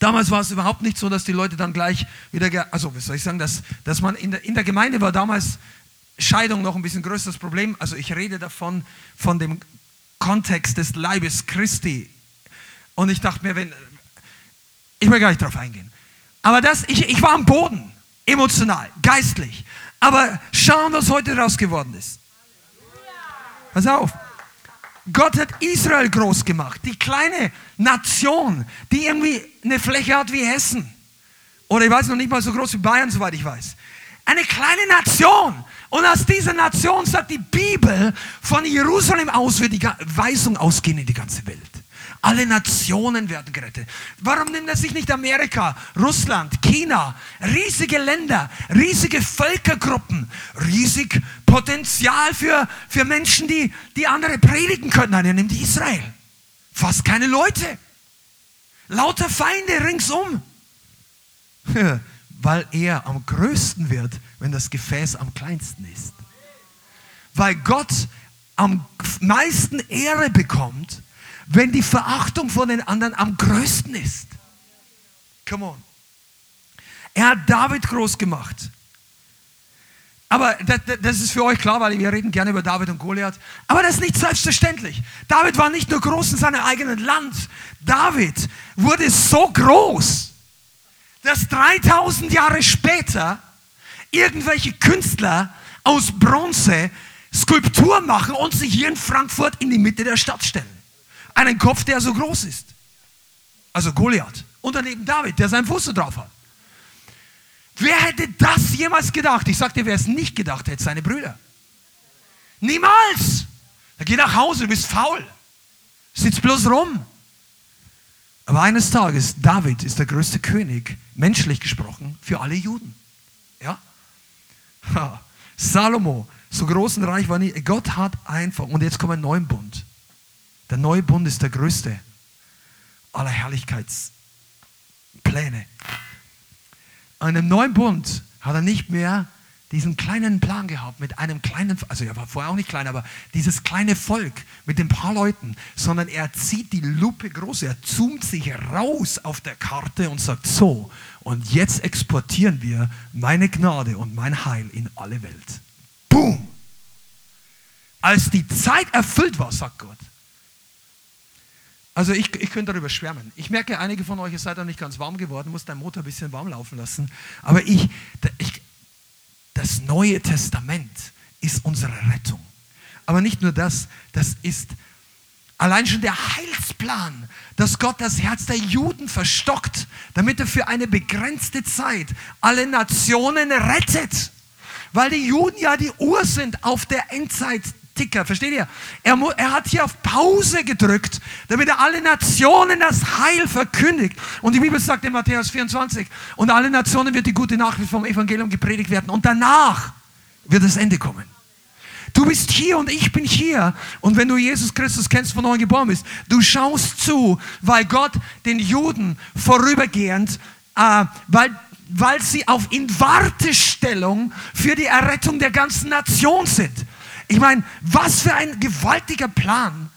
Damals war es überhaupt nicht so, dass die Leute dann gleich wieder, also wie soll ich sagen, dass, dass man in der, in der Gemeinde war damals Scheidung noch ein bisschen größeres Problem. Also ich rede davon, von dem Kontext des Leibes Christi. Und ich dachte mir, wenn, ich will gar nicht darauf eingehen. Aber das, ich, ich war am Boden, emotional, geistlich. Aber schauen, was heute daraus geworden ist. Pass auf. Gott hat Israel groß gemacht, die kleine Nation, die irgendwie eine Fläche hat wie Hessen. Oder ich weiß noch nicht mal so groß wie Bayern, soweit ich weiß. Eine kleine Nation. Und aus dieser Nation sagt die Bibel, von Jerusalem aus wird die Weisung ausgehen in die ganze Welt. Alle Nationen werden gerettet. Warum nimmt er sich nicht Amerika, Russland, China, riesige Länder, riesige Völkergruppen, riesig Potenzial für, für Menschen, die, die andere predigen können? Nein, er nimmt Israel. Fast keine Leute. Lauter Feinde ringsum. <laughs> Weil er am größten wird, wenn das Gefäß am kleinsten ist. Weil Gott am meisten Ehre bekommt, wenn die Verachtung von den anderen am größten ist. Come on. Er hat David groß gemacht. Aber das, das, ist für euch klar, weil wir reden gerne über David und Goliath. Aber das ist nicht selbstverständlich. David war nicht nur groß in seinem eigenen Land. David wurde so groß, dass 3000 Jahre später irgendwelche Künstler aus Bronze Skulptur machen und sich hier in Frankfurt in die Mitte der Stadt stellen. Einen Kopf, der so groß ist. Also Goliath. Und daneben David, der seinen Fuß so drauf hat. Wer hätte das jemals gedacht? Ich sagte, wer es nicht gedacht hätte, seine Brüder. Niemals. Er geht nach Hause, du bist faul. Sitzt bloß rum. Aber eines Tages, David ist der größte König, menschlich gesprochen, für alle Juden. Ja? Salomo, so groß und reich war nie. Gott hat einfach, und jetzt kommt ein neuer Bund. Der neue Bund ist der größte aller Herrlichkeitspläne. An dem neuen Bund hat er nicht mehr diesen kleinen Plan gehabt mit einem kleinen, also er war vorher auch nicht klein, aber dieses kleine Volk mit ein paar Leuten, sondern er zieht die Lupe groß, er zoomt sich raus auf der Karte und sagt so, und jetzt exportieren wir meine Gnade und mein Heil in alle Welt. Boom! Als die Zeit erfüllt war, sagt Gott, also ich, ich könnte darüber schwärmen. Ich merke, einige von euch, ihr seid da nicht ganz warm geworden, muss dein Motor ein bisschen warm laufen lassen. Aber ich, ich, das Neue Testament ist unsere Rettung. Aber nicht nur das, das ist allein schon der Heilsplan, dass Gott das Herz der Juden verstockt, damit er für eine begrenzte Zeit alle Nationen rettet. Weil die Juden ja die Uhr sind auf der Endzeit Ticker, versteht ihr? Er, er, hat hier auf Pause gedrückt, damit er alle Nationen das Heil verkündigt. Und die Bibel sagt in Matthäus 24, und alle Nationen wird die gute Nachricht vom Evangelium gepredigt werden. Und danach wird das Ende kommen. Du bist hier und ich bin hier. Und wenn du Jesus Christus kennst, von neuem geboren bist, du schaust zu, weil Gott den Juden vorübergehend, äh, weil, weil sie auf in Wartestellung für die Errettung der ganzen Nation sind. Ich meine, was für ein gewaltiger Plan,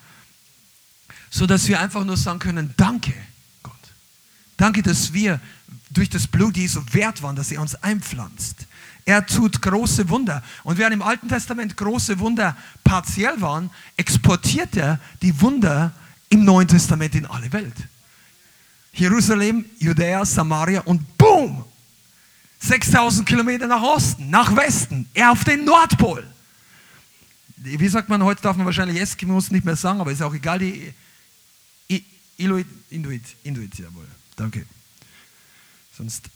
so dass wir einfach nur sagen können, danke Gott. Danke, dass wir durch das Blut Jesu wert waren, dass er uns einpflanzt. Er tut große Wunder. Und während im Alten Testament große Wunder partiell waren, exportiert er die Wunder im Neuen Testament in alle Welt. Jerusalem, Judäa, Samaria und boom! 6000 Kilometer nach Osten, nach Westen, er auf den Nordpol wie sagt man, heute darf man wahrscheinlich Eskimos nicht mehr sagen, aber ist auch egal, die Inuit, Inuit, Inuit, jawohl, danke. Sonst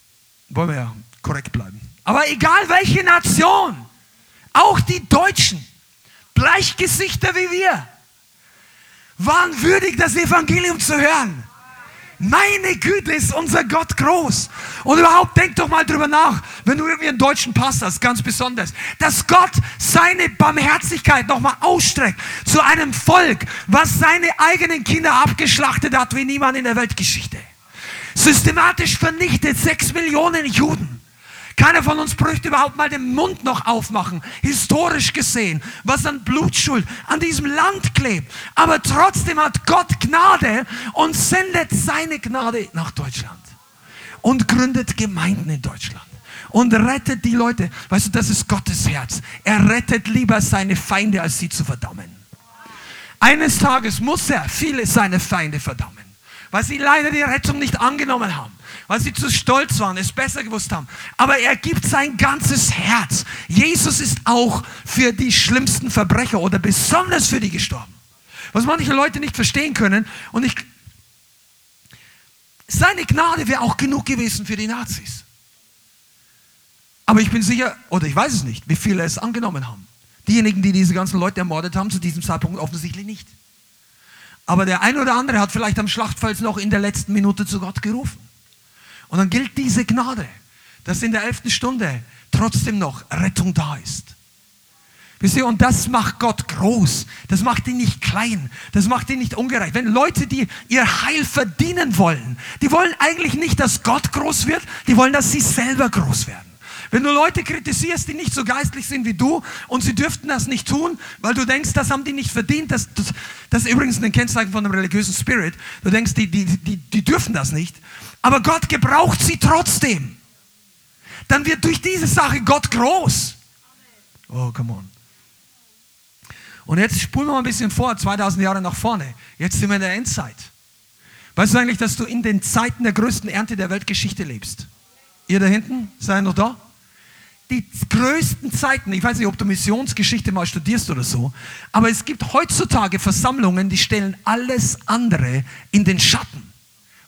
wollen wir ja korrekt bleiben. Aber egal welche Nation, auch die Deutschen, Bleichgesichter wie wir, waren würdig, das Evangelium zu hören. Meine Güte, ist unser Gott groß. Und überhaupt denk doch mal drüber nach, wenn du irgendwie einen deutschen Pass hast, ganz besonders, dass Gott seine Barmherzigkeit nochmal ausstreckt zu einem Volk, was seine eigenen Kinder abgeschlachtet hat wie niemand in der Weltgeschichte. Systematisch vernichtet sechs Millionen Juden. Keiner von uns bräuchte überhaupt mal den Mund noch aufmachen, historisch gesehen, was an Blutschuld an diesem Land klebt. Aber trotzdem hat Gott Gnade und sendet seine Gnade nach Deutschland und gründet Gemeinden in Deutschland und rettet die Leute. Weißt du, das ist Gottes Herz. Er rettet lieber seine Feinde, als sie zu verdammen. Eines Tages muss er viele seine Feinde verdammen, weil sie leider die Rettung nicht angenommen haben. Weil sie zu stolz waren, es besser gewusst haben. Aber er gibt sein ganzes Herz. Jesus ist auch für die schlimmsten Verbrecher oder besonders für die gestorben. Was manche Leute nicht verstehen können. Und ich, seine Gnade wäre auch genug gewesen für die Nazis. Aber ich bin sicher, oder ich weiß es nicht, wie viele es angenommen haben. Diejenigen, die diese ganzen Leute ermordet haben, zu diesem Zeitpunkt offensichtlich nicht. Aber der eine oder andere hat vielleicht am Schlachtfeld noch in der letzten Minute zu Gott gerufen. Und dann gilt diese Gnade, dass in der elften Stunde trotzdem noch Rettung da ist. Wisst ihr, und das macht Gott groß. Das macht ihn nicht klein. Das macht ihn nicht ungerecht. Wenn Leute, die ihr Heil verdienen wollen, die wollen eigentlich nicht, dass Gott groß wird, die wollen, dass sie selber groß werden. Wenn du Leute kritisierst, die nicht so geistlich sind wie du und sie dürften das nicht tun, weil du denkst, das haben die nicht verdient, das, das, das ist übrigens ein Kennzeichen von einem religiösen Spirit, du denkst, die, die, die, die dürfen das nicht, aber Gott gebraucht sie trotzdem. Dann wird durch diese Sache Gott groß. Oh, come on. Und jetzt spulen wir mal ein bisschen vor, 2000 Jahre nach vorne. Jetzt sind wir in der Endzeit. Weißt du eigentlich, dass du in den Zeiten der größten Ernte der Weltgeschichte lebst? Ihr da hinten, seid noch da? Die größten Zeiten, ich weiß nicht, ob du Missionsgeschichte mal studierst oder so, aber es gibt heutzutage Versammlungen, die stellen alles andere in den Schatten,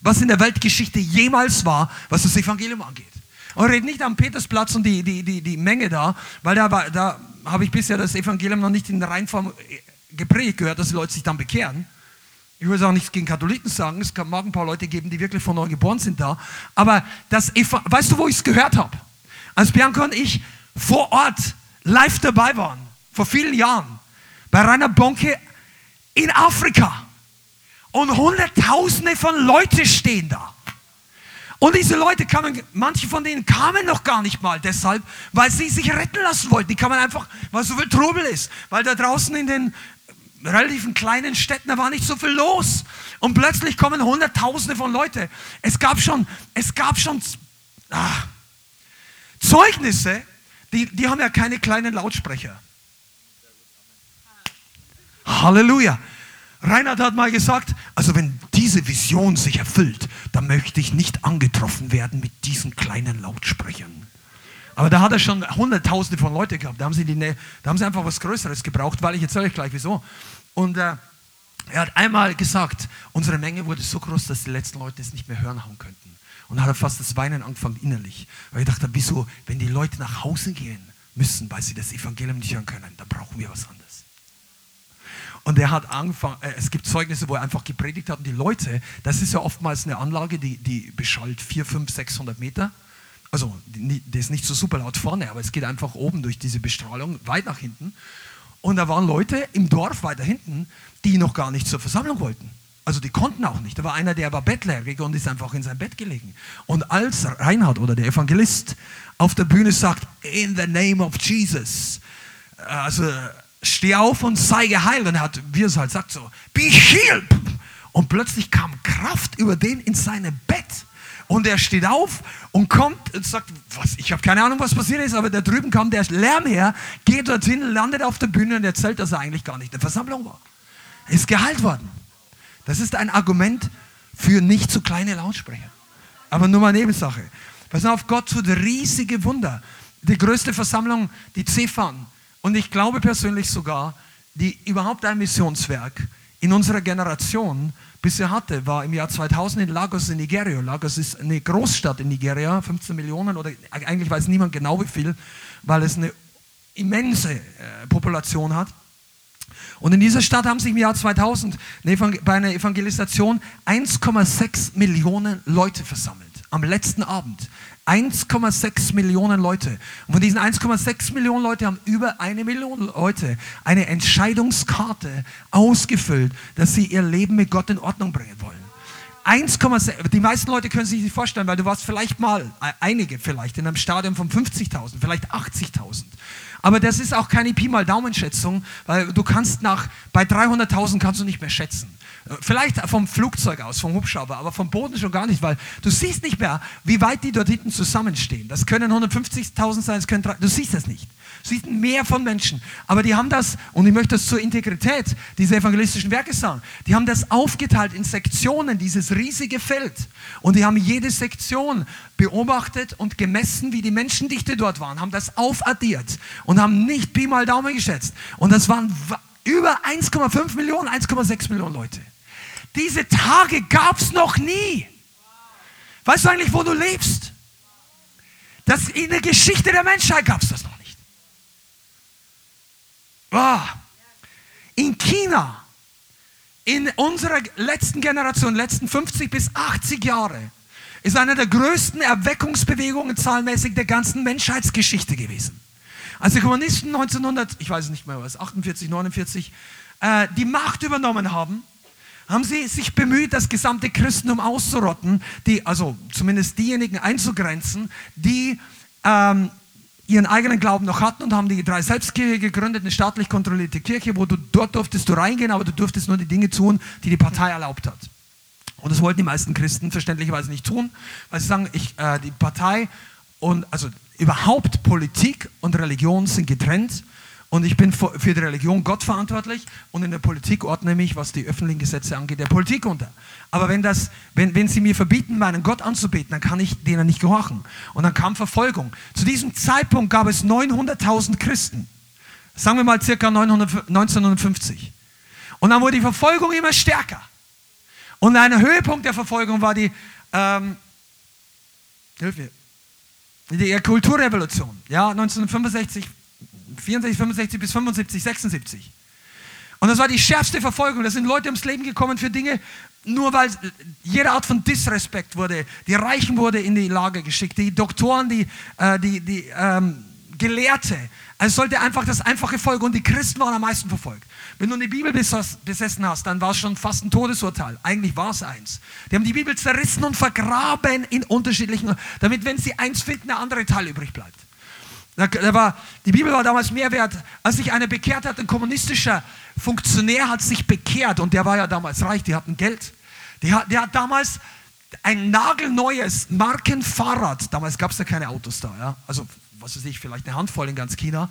was in der Weltgeschichte jemals war, was das Evangelium angeht. Und red nicht am Petersplatz und die, die, die, die Menge da, weil da, da habe ich bisher das Evangelium noch nicht in der Reinform gepredigt gehört, dass die Leute sich dann bekehren. Ich es auch nichts gegen Katholiken sagen, es mag ein paar Leute geben, die wirklich von neu geboren sind da. Aber das, weißt du, wo ich es gehört habe? Als Bianca und ich vor Ort live dabei waren, vor vielen Jahren, bei Rainer Bonke in Afrika. Und Hunderttausende von Leuten stehen da. Und diese Leute kamen, manche von denen kamen noch gar nicht mal deshalb, weil sie sich retten lassen wollten. Die kamen einfach, weil so viel Trubel ist. Weil da draußen in den relativen kleinen Städten, da war nicht so viel los. Und plötzlich kommen Hunderttausende von Leuten. Es gab schon, es gab schon, ah, Zeugnisse, die, die haben ja keine kleinen Lautsprecher. Halleluja. Reinhard hat mal gesagt, also wenn diese Vision sich erfüllt, dann möchte ich nicht angetroffen werden mit diesen kleinen Lautsprechern. Aber da hat er schon hunderttausende von Leuten gehabt. Da haben sie, die, da haben sie einfach was Größeres gebraucht, weil ich erzähle euch gleich wieso. Und äh, er hat einmal gesagt, unsere Menge wurde so groß, dass die letzten Leute es nicht mehr hören haben könnten. Und hat er fast das Weinen angefangen innerlich. Weil ich dachte, wieso, wenn die Leute nach Hause gehen müssen, weil sie das Evangelium nicht hören können, dann brauchen wir was anderes. Und er hat angefangen, äh, es gibt Zeugnisse, wo er einfach gepredigt hat und die Leute, das ist ja oftmals eine Anlage, die, die beschallt 4, 5, 600 Meter. Also, die, die ist nicht so super laut vorne, aber es geht einfach oben durch diese Bestrahlung weit nach hinten. Und da waren Leute im Dorf weiter hinten, die noch gar nicht zur Versammlung wollten. Also die konnten auch nicht. Da war einer, der war bettlägerig und ist einfach in sein Bett gelegen. Und als Reinhard oder der Evangelist auf der Bühne sagt, in the name of Jesus, also steh auf und sei geheilt. Und er hat, wie es halt sagt, so, be healed. Und plötzlich kam Kraft über den in seinem Bett. Und er steht auf und kommt und sagt, was, ich habe keine Ahnung, was passiert ist, aber da drüben kam der Lärm her, geht dorthin, landet auf der Bühne und erzählt, dass er eigentlich gar nicht in der Versammlung war. Er ist geheilt worden. Das ist ein Argument für nicht zu kleine Lautsprecher. Aber nur mal Nebensache. Pass auf, Gott tut riesige Wunder. Die größte Versammlung, die Zephon. Und ich glaube persönlich sogar, die überhaupt ein Missionswerk in unserer Generation bisher hatte, war im Jahr 2000 in Lagos in Nigeria. Lagos ist eine Großstadt in Nigeria, 15 Millionen oder eigentlich weiß niemand genau wie viel, weil es eine immense äh, Population hat. Und in dieser Stadt haben sich im Jahr 2000 bei einer Evangelisation 1,6 Millionen Leute versammelt. Am letzten Abend. 1,6 Millionen Leute. Und von diesen 1,6 Millionen Leute haben über eine Million Leute eine Entscheidungskarte ausgefüllt, dass sie ihr Leben mit Gott in Ordnung bringen wollen. 1,6, die meisten Leute können sich nicht vorstellen, weil du warst vielleicht mal, einige vielleicht, in einem Stadion von 50.000, vielleicht 80.000. Aber das ist auch keine Pi mal Daumenschätzung, weil du kannst nach, bei 300.000 kannst du nicht mehr schätzen. Vielleicht vom Flugzeug aus, vom Hubschrauber, aber vom Boden schon gar nicht, weil du siehst nicht mehr, wie weit die dort hinten zusammenstehen. Das können 150.000 sein, das können, du siehst das nicht. Du siehst mehr von Menschen. Aber die haben das, und ich möchte das zur Integrität dieser evangelistischen Werke sagen, die haben das aufgeteilt in Sektionen, dieses riesige Feld. Und die haben jede Sektion beobachtet und gemessen, wie die Menschendichte dort waren, haben das aufaddiert und haben nicht Pi mal Daumen geschätzt. Und das waren über 1,5 Millionen, 1,6 Millionen Leute. Diese Tage gab es noch nie. Weißt du eigentlich, wo du lebst? Das, in der Geschichte der Menschheit gab es das noch nicht. Oh. In China, in unserer letzten Generation, letzten 50 bis 80 Jahre, ist eine der größten Erweckungsbewegungen zahlenmäßig der ganzen Menschheitsgeschichte gewesen. Als die Kommunisten 1900, ich weiß nicht mehr was, 48, 49, äh, die Macht übernommen haben, haben sie sich bemüht, das gesamte Christentum auszurotten, die, also zumindest diejenigen einzugrenzen, die ähm, ihren eigenen Glauben noch hatten und haben die drei Selbstkirche gegründet, eine staatlich kontrollierte Kirche, wo du dort durftest du reingehen, aber du durftest nur die Dinge tun, die die Partei erlaubt hat. Und das wollten die meisten Christen verständlicherweise nicht tun, weil sie sagen, ich, äh, die Partei und also überhaupt Politik und Religion sind getrennt und ich bin für die Religion Gott verantwortlich und in der Politik ordne mich, was die öffentlichen Gesetze angeht, der Politik unter. Aber wenn, das, wenn, wenn sie mir verbieten, meinen Gott anzubeten, dann kann ich denen nicht gehorchen. Und dann kam Verfolgung. Zu diesem Zeitpunkt gab es 900.000 Christen. Sagen wir mal circa 900, 1950. Und dann wurde die Verfolgung immer stärker. Und ein Höhepunkt der Verfolgung war die, ähm, hilf mir, die Kulturrevolution. Ja, 1965, 64, 65 bis 75, 76. Und das war die schärfste Verfolgung. Da sind Leute ums Leben gekommen für Dinge, nur weil jede Art von Disrespekt wurde. Die Reichen wurde in die Lage geschickt, die Doktoren, die, äh, die, die ähm, Gelehrte. Es sollte einfach das einfache Volk und die Christen waren am meisten verfolgt. Wenn du eine Bibel besessen hast, dann war es schon fast ein Todesurteil. Eigentlich war es eins. Die haben die Bibel zerrissen und vergraben in unterschiedlichen, damit wenn sie eins finden, der andere Teil übrig bleibt. Da, war, die Bibel war damals mehr wert, als sich einer bekehrt hat. Ein kommunistischer Funktionär hat sich bekehrt und der war ja damals reich, die hatten Geld. Der, der hat damals ein nagelneues Markenfahrrad, damals gab es ja keine Autos da, ja? also was weiß ich, vielleicht eine Handvoll in ganz China,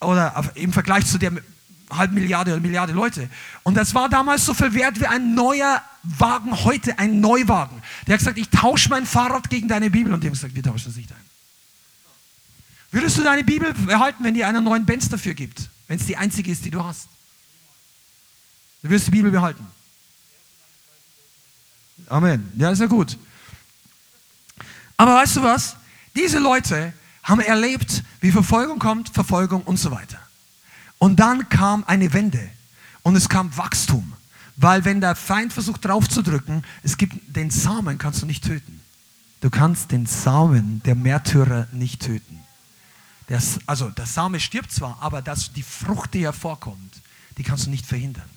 oder im Vergleich zu der halben Milliarde oder Milliarde Leute. Und das war damals so viel wert wie ein neuer Wagen heute, ein Neuwagen. Der hat gesagt, ich tausche mein Fahrrad gegen deine Bibel. Und haben gesagt, wir tauschen es nicht ein. Würdest du deine Bibel behalten, wenn dir einen neuen Benz dafür gibt? Wenn es die einzige ist, die du hast? Du wirst die Bibel behalten. Amen. Ja, ist ja gut. Aber weißt du was? Diese Leute haben erlebt, wie Verfolgung kommt, Verfolgung und so weiter. Und dann kam eine Wende und es kam Wachstum. Weil wenn der Feind versucht draufzudrücken, es gibt den Samen kannst du nicht töten. Du kannst den Samen der Märtyrer nicht töten. Der, also der Same stirbt zwar, aber das, die Frucht, die hervorkommt, die kannst du nicht verhindern.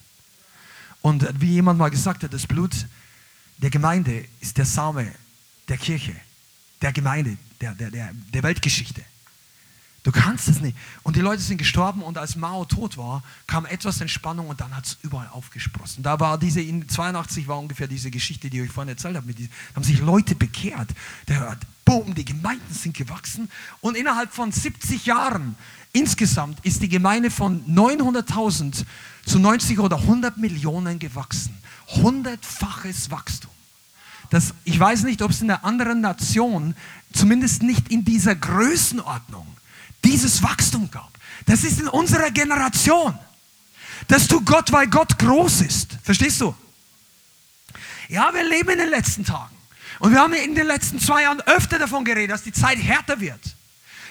Und wie jemand mal gesagt hat, das Blut der Gemeinde ist der Same der Kirche, der Gemeinde, der, der, der, der Weltgeschichte. Du kannst es nicht. Und die Leute sind gestorben und als Mao tot war, kam etwas Entspannung und dann hat es überall aufgesprossen. Da war diese, in 82 war ungefähr diese Geschichte, die ich euch vorhin erzählt habe, die, haben sich Leute bekehrt. Der, boom, die Gemeinden sind gewachsen und innerhalb von 70 Jahren insgesamt ist die Gemeinde von 900.000 zu 90 oder 100 Millionen gewachsen. Hundertfaches Wachstum. Das, ich weiß nicht, ob es in einer anderen Nation, zumindest nicht in dieser Größenordnung, dieses Wachstum gab. Das ist in unserer Generation. Das tut Gott, weil Gott groß ist. Verstehst du? Ja, wir leben in den letzten Tagen. Und wir haben in den letzten zwei Jahren öfter davon geredet, dass die Zeit härter wird.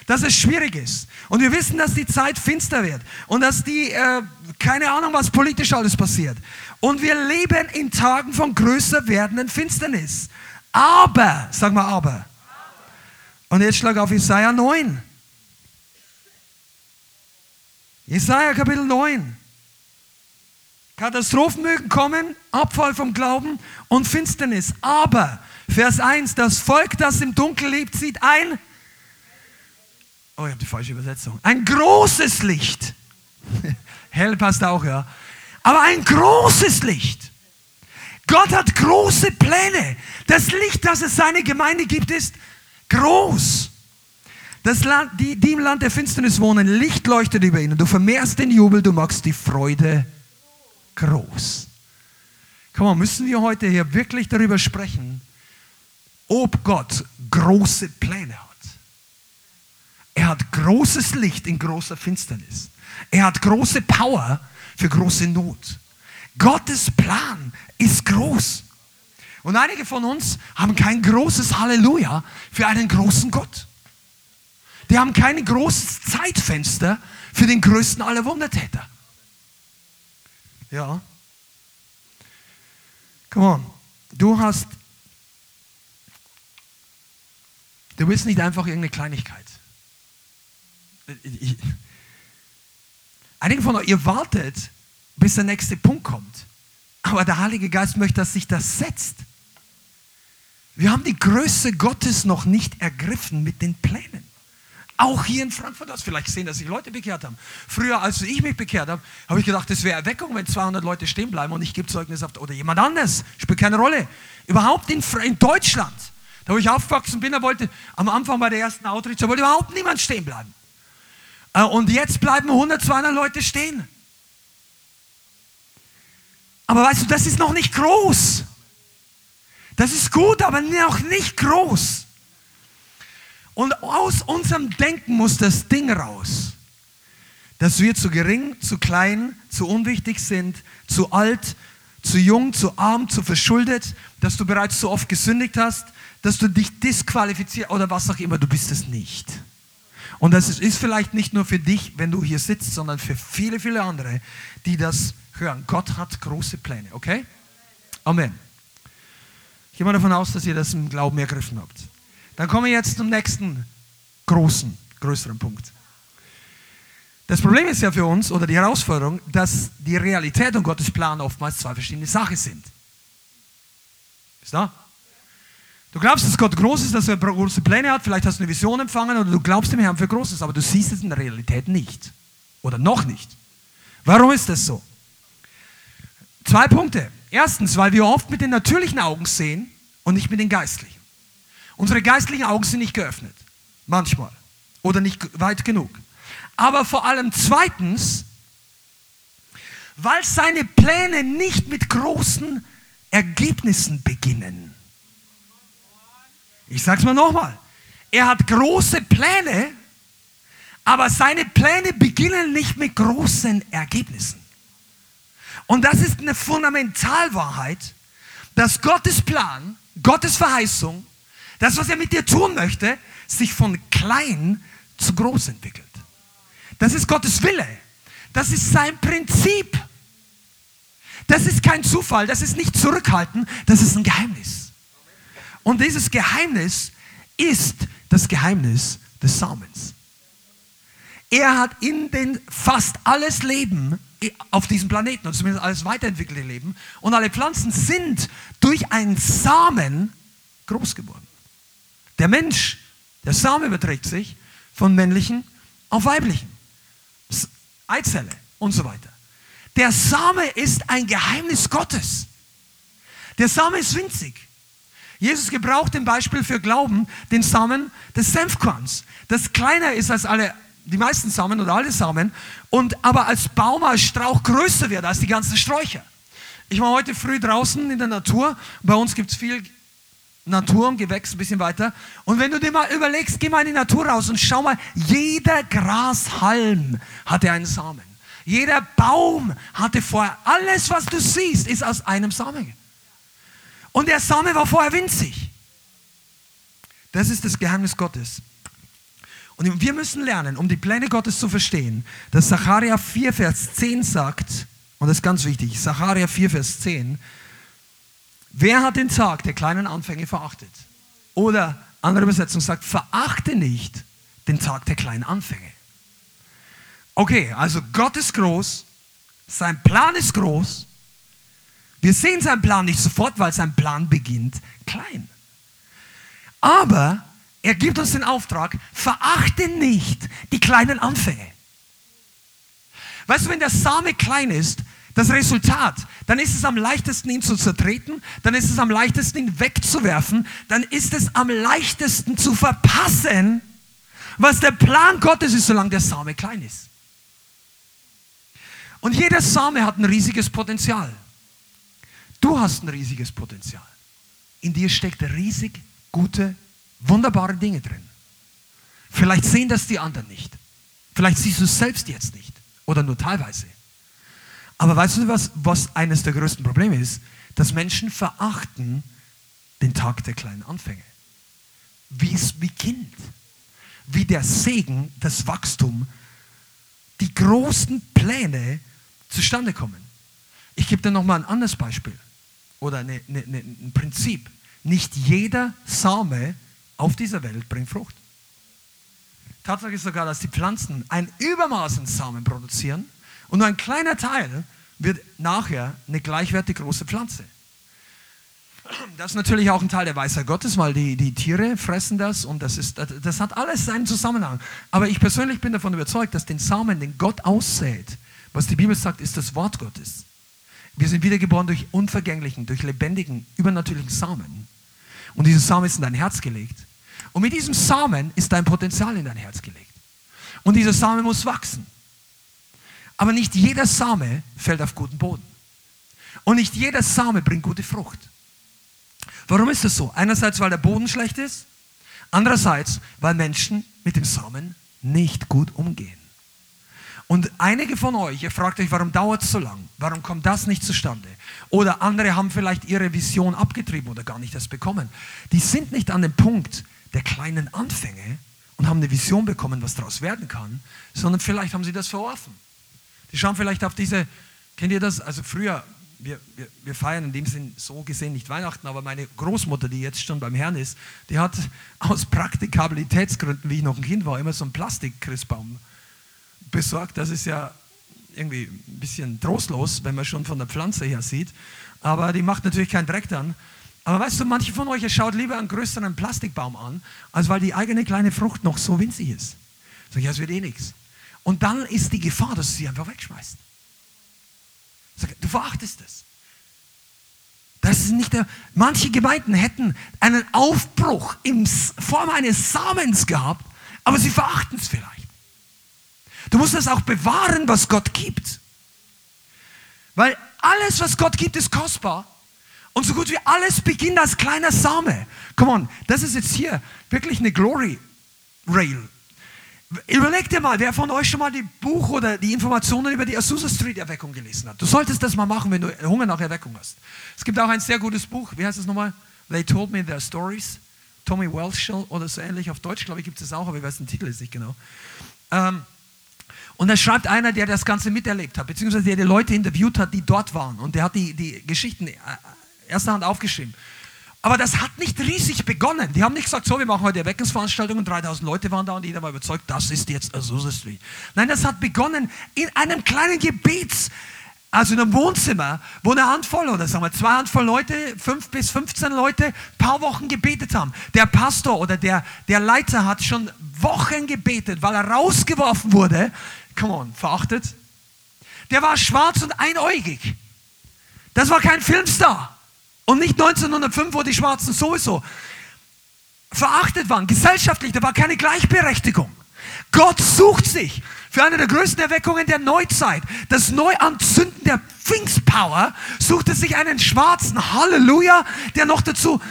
Dass es schwierig ist. Und wir wissen, dass die Zeit finster wird. Und dass die, äh, keine Ahnung, was politisch alles passiert. Und wir leben in Tagen von größer werdenden Finsternis. Aber, sag mal aber. Und jetzt schlag auf Isaiah 9. Jesaja Kapitel 9. Katastrophen mögen kommen, Abfall vom Glauben und Finsternis. Aber, Vers 1, das Volk, das im Dunkel lebt, sieht ein. Oh, ich habe die falsche Übersetzung. Ein großes Licht. <laughs> Hell passt auch, ja. Aber ein großes Licht. Gott hat große Pläne. Das Licht, das es seine Gemeinde gibt, ist groß. Das Land, die, die im Land der Finsternis wohnen, Licht leuchtet über ihnen. Du vermehrst den Jubel, du machst die Freude groß. Komm mal, müssen wir heute hier wirklich darüber sprechen, ob Gott große Pläne hat. Er hat großes Licht in großer Finsternis. Er hat große Power für große Not. Gottes Plan ist groß. Und einige von uns haben kein großes Halleluja für einen großen Gott. Die haben kein großes Zeitfenster für den größten aller Wundertäter. Ja. Come on. Du hast, du bist nicht einfach irgendeine Kleinigkeit. einige von euch, ihr wartet, bis der nächste Punkt kommt. Aber der Heilige Geist möchte, dass sich das setzt. Wir haben die Größe Gottes noch nicht ergriffen mit den Plänen. Auch hier in Frankfurt hast vielleicht gesehen, dass sich Leute bekehrt haben. Früher, als ich mich bekehrt habe, habe ich gedacht, das wäre Erweckung, wenn 200 Leute stehen bleiben und ich gebe Zeugnis auf, oder jemand anders. Spielt keine Rolle. Überhaupt in, in Deutschland, da wo ich aufgewachsen bin, da wollte am Anfang bei der ersten Outreach, da wollte überhaupt niemand stehen bleiben. Äh, und jetzt bleiben 100, 200 Leute stehen. Aber weißt du, das ist noch nicht groß. Das ist gut, aber noch nicht groß. Und aus unserem Denken muss das Ding raus, dass wir zu gering, zu klein, zu unwichtig sind, zu alt, zu jung, zu arm, zu verschuldet, dass du bereits so oft gesündigt hast, dass du dich disqualifizierst oder was auch immer, du bist es nicht. Und das ist vielleicht nicht nur für dich, wenn du hier sitzt, sondern für viele, viele andere, die das hören. Gott hat große Pläne, okay? Amen. Ich gehe mal davon aus, dass ihr das im Glauben ergriffen habt. Dann kommen wir jetzt zum nächsten großen, größeren Punkt. Das Problem ist ja für uns, oder die Herausforderung, dass die Realität und Gottes Plan oftmals zwei verschiedene Sachen sind. Ist da? Du glaubst, dass Gott groß ist, dass er große Pläne hat, vielleicht hast du eine Vision empfangen oder du glaubst dem Herrn für Großes, aber du siehst es in der Realität nicht. Oder noch nicht. Warum ist das so? Zwei Punkte. Erstens, weil wir oft mit den natürlichen Augen sehen und nicht mit den geistlichen. Unsere geistlichen Augen sind nicht geöffnet. Manchmal. Oder nicht weit genug. Aber vor allem zweitens, weil seine Pläne nicht mit großen Ergebnissen beginnen. Ich sage es mal nochmal. Er hat große Pläne, aber seine Pläne beginnen nicht mit großen Ergebnissen. Und das ist eine Fundamentalwahrheit, dass Gottes Plan, Gottes Verheißung, das, was er mit dir tun möchte, sich von klein zu groß entwickelt. Das ist Gottes Wille. Das ist sein Prinzip. Das ist kein Zufall, das ist nicht zurückhalten, das ist ein Geheimnis. Und dieses Geheimnis ist das Geheimnis des Samens. Er hat in den fast alles Leben auf diesem Planeten und zumindest alles weiterentwickelte Leben und alle Pflanzen sind durch einen Samen groß geworden. Der Mensch, der Same überträgt sich von männlichen auf weiblichen. Eizelle und so weiter. Der Same ist ein Geheimnis Gottes. Der Same ist winzig. Jesus gebraucht im Beispiel für Glauben den Samen des Senfkorns, das kleiner ist als alle, die meisten Samen oder alle Samen, und aber als Baum, als Strauch größer wird als die ganzen Sträucher. Ich war heute früh draußen in der Natur. Bei uns gibt es viel Natur und Gewächs ein bisschen weiter. Und wenn du dir mal überlegst, geh mal in die Natur raus und schau mal, jeder Grashalm hatte einen Samen. Jeder Baum hatte vorher, alles was du siehst, ist aus einem Samen. Und der Same war vorher winzig. Das ist das Geheimnis Gottes. Und wir müssen lernen, um die Pläne Gottes zu verstehen, dass Sacharja 4, Vers 10 sagt, und das ist ganz wichtig, Sacharja 4, Vers 10, Wer hat den Tag der kleinen Anfänge verachtet? Oder andere Übersetzung sagt, verachte nicht den Tag der kleinen Anfänge. Okay, also Gott ist groß, sein Plan ist groß. Wir sehen seinen Plan nicht sofort, weil sein Plan beginnt klein. Aber er gibt uns den Auftrag, verachte nicht die kleinen Anfänge. Weißt du, wenn der Same klein ist, das Resultat, dann ist es am leichtesten, ihn zu zertreten, dann ist es am leichtesten, ihn wegzuwerfen, dann ist es am leichtesten zu verpassen, was der Plan Gottes ist, solange der Same klein ist. Und jeder Same hat ein riesiges Potenzial. Du hast ein riesiges Potenzial. In dir steckt riesig gute, wunderbare Dinge drin. Vielleicht sehen das die anderen nicht. Vielleicht siehst du es selbst jetzt nicht oder nur teilweise. Aber weißt du, was, was eines der größten Probleme ist? Dass Menschen verachten den Tag der kleinen Anfänge. Wie es wie Kind. Wie der Segen, das Wachstum, die großen Pläne zustande kommen. Ich gebe dir nochmal ein anderes Beispiel oder eine, eine, eine, ein Prinzip. Nicht jeder Same auf dieser Welt bringt Frucht. Tatsache ist sogar, dass die Pflanzen ein Übermaß an Samen produzieren und nur ein kleiner Teil wird nachher eine gleichwertig große Pflanze. Das ist natürlich auch ein Teil der Weisheit Gottes, weil die, die Tiere fressen das und das, ist, das hat alles seinen Zusammenhang. Aber ich persönlich bin davon überzeugt, dass den Samen, den Gott aussät, was die Bibel sagt, ist das Wort Gottes. Wir sind wiedergeboren durch unvergänglichen, durch lebendigen, übernatürlichen Samen. Und dieser Samen ist in dein Herz gelegt. Und mit diesem Samen ist dein Potenzial in dein Herz gelegt. Und dieser Samen muss wachsen. Aber nicht jeder Same fällt auf guten Boden. Und nicht jeder Same bringt gute Frucht. Warum ist das so? Einerseits, weil der Boden schlecht ist. Andererseits, weil Menschen mit dem Samen nicht gut umgehen. Und einige von euch, ihr fragt euch, warum dauert es so lang? Warum kommt das nicht zustande? Oder andere haben vielleicht ihre Vision abgetrieben oder gar nicht das bekommen. Die sind nicht an dem Punkt der kleinen Anfänge und haben eine Vision bekommen, was daraus werden kann, sondern vielleicht haben sie das verworfen. Die schauen vielleicht auf diese, kennt ihr das? Also früher, wir, wir, wir, feiern in dem Sinn so gesehen nicht Weihnachten, aber meine Großmutter, die jetzt schon beim Herrn ist, die hat <laughs> aus Praktikabilitätsgründen, wie ich noch ein Kind war, immer so einen Plastik-Christbaum besorgt. Das ist ja irgendwie ein bisschen trostlos, wenn man schon von der Pflanze her sieht. Aber die macht natürlich keinen Dreck dann. Aber weißt du, manche von euch schaut lieber einen größeren Plastikbaum an, als weil die eigene kleine Frucht noch so winzig ist. Sag ich, es wird eh nichts. Und dann ist die Gefahr, dass du sie einfach wegschmeißt. Du verachtest es. Das ist nicht der. Manche Gemeinden hätten einen Aufbruch in Form eines Samens gehabt, aber sie verachten es vielleicht. Du musst das auch bewahren, was Gott gibt. Weil alles, was Gott gibt, ist kostbar. Und so gut wie alles beginnt als kleiner Same. Come on, das ist jetzt hier wirklich eine Glory Rail. Überleg dir mal, wer von euch schon mal die Buch oder die Informationen über die Azusa Street Erweckung gelesen hat. Du solltest das mal machen, wenn du Hunger nach Erweckung hast. Es gibt auch ein sehr gutes Buch. Wie heißt es nochmal? They Told Me Their Stories. Tommy Welsh oder so ähnlich. Auf Deutsch, glaube ich, gibt es auch, aber ich weiß den Titel ist nicht genau. Ähm, und da schreibt einer, der das Ganze miterlebt hat, beziehungsweise der die Leute interviewt hat, die dort waren. Und der hat die, die Geschichten äh, erster Hand aufgeschrieben. Aber das hat nicht riesig begonnen. Die haben nicht gesagt, so, wir machen heute Erweckungsveranstaltungen und 3000 Leute waren da und jeder war überzeugt, das ist jetzt Azusa Street. Nein, das hat begonnen in einem kleinen Gebets, also in einem Wohnzimmer, wo eine Handvoll oder sagen wir zwei Handvoll Leute, fünf bis 15 Leute, paar Wochen gebetet haben. Der Pastor oder der, der Leiter hat schon Wochen gebetet, weil er rausgeworfen wurde. Come on, verachtet. Der war schwarz und einäugig. Das war kein Filmstar. Und nicht 1905, wo die Schwarzen sowieso verachtet waren, gesellschaftlich, da war keine Gleichberechtigung. Gott sucht sich für eine der größten Erweckungen der Neuzeit, das Neuanzünden der Pfingstpower, sucht er sich einen schwarzen Halleluja, der noch dazu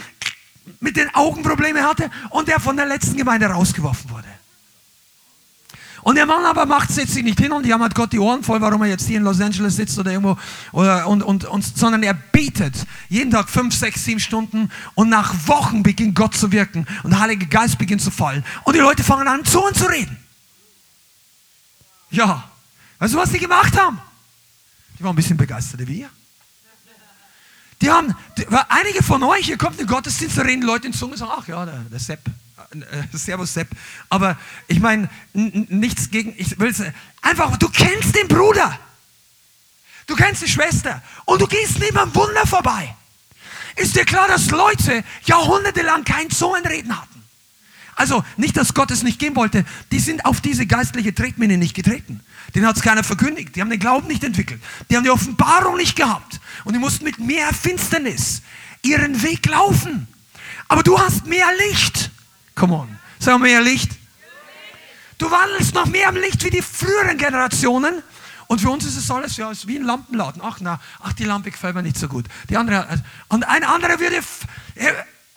mit den Augen Probleme hatte und der von der letzten Gemeinde rausgeworfen wurde. Und der Mann aber macht, setzt sich nicht hin und jammert Gott die Ohren voll, warum er jetzt hier in Los Angeles sitzt oder irgendwo, oder, und, und, und, sondern er betet jeden Tag fünf, sechs, sieben Stunden und nach Wochen beginnt Gott zu wirken und der Heilige Geist beginnt zu fallen und die Leute fangen an, zu uns zu reden. Ja, weißt du, was die gemacht haben? Die waren ein bisschen begeisterter wie ihr. Die haben, die, einige von euch, ihr kommt in den Gottesdienst, da reden Leute in Zungen und sagen, ach ja, der, der Sepp, äh, Servus Sepp. Aber ich meine, nichts gegen, ich will einfach, du kennst den Bruder. Du kennst die Schwester. Und du gehst neben einem Wunder vorbei. Ist dir klar, dass Leute jahrhundertelang kein Zungenreden hatten? Also nicht, dass Gott es nicht geben wollte. Die sind auf diese geistliche Tretmine nicht getreten. Den hat es keiner verkündigt. Die haben den Glauben nicht entwickelt. Die haben die Offenbarung nicht gehabt. Und die mussten mit mehr Finsternis ihren Weg laufen. Aber du hast mehr Licht. Come on. Sag mal mehr Licht. Du wandelst noch mehr im Licht wie die früheren Generationen. Und für uns ist es alles ja, ist wie ein Lampenladen. Ach, na, ach, die Lampe gefällt mir nicht so gut. Die andere, also, und ein anderer würde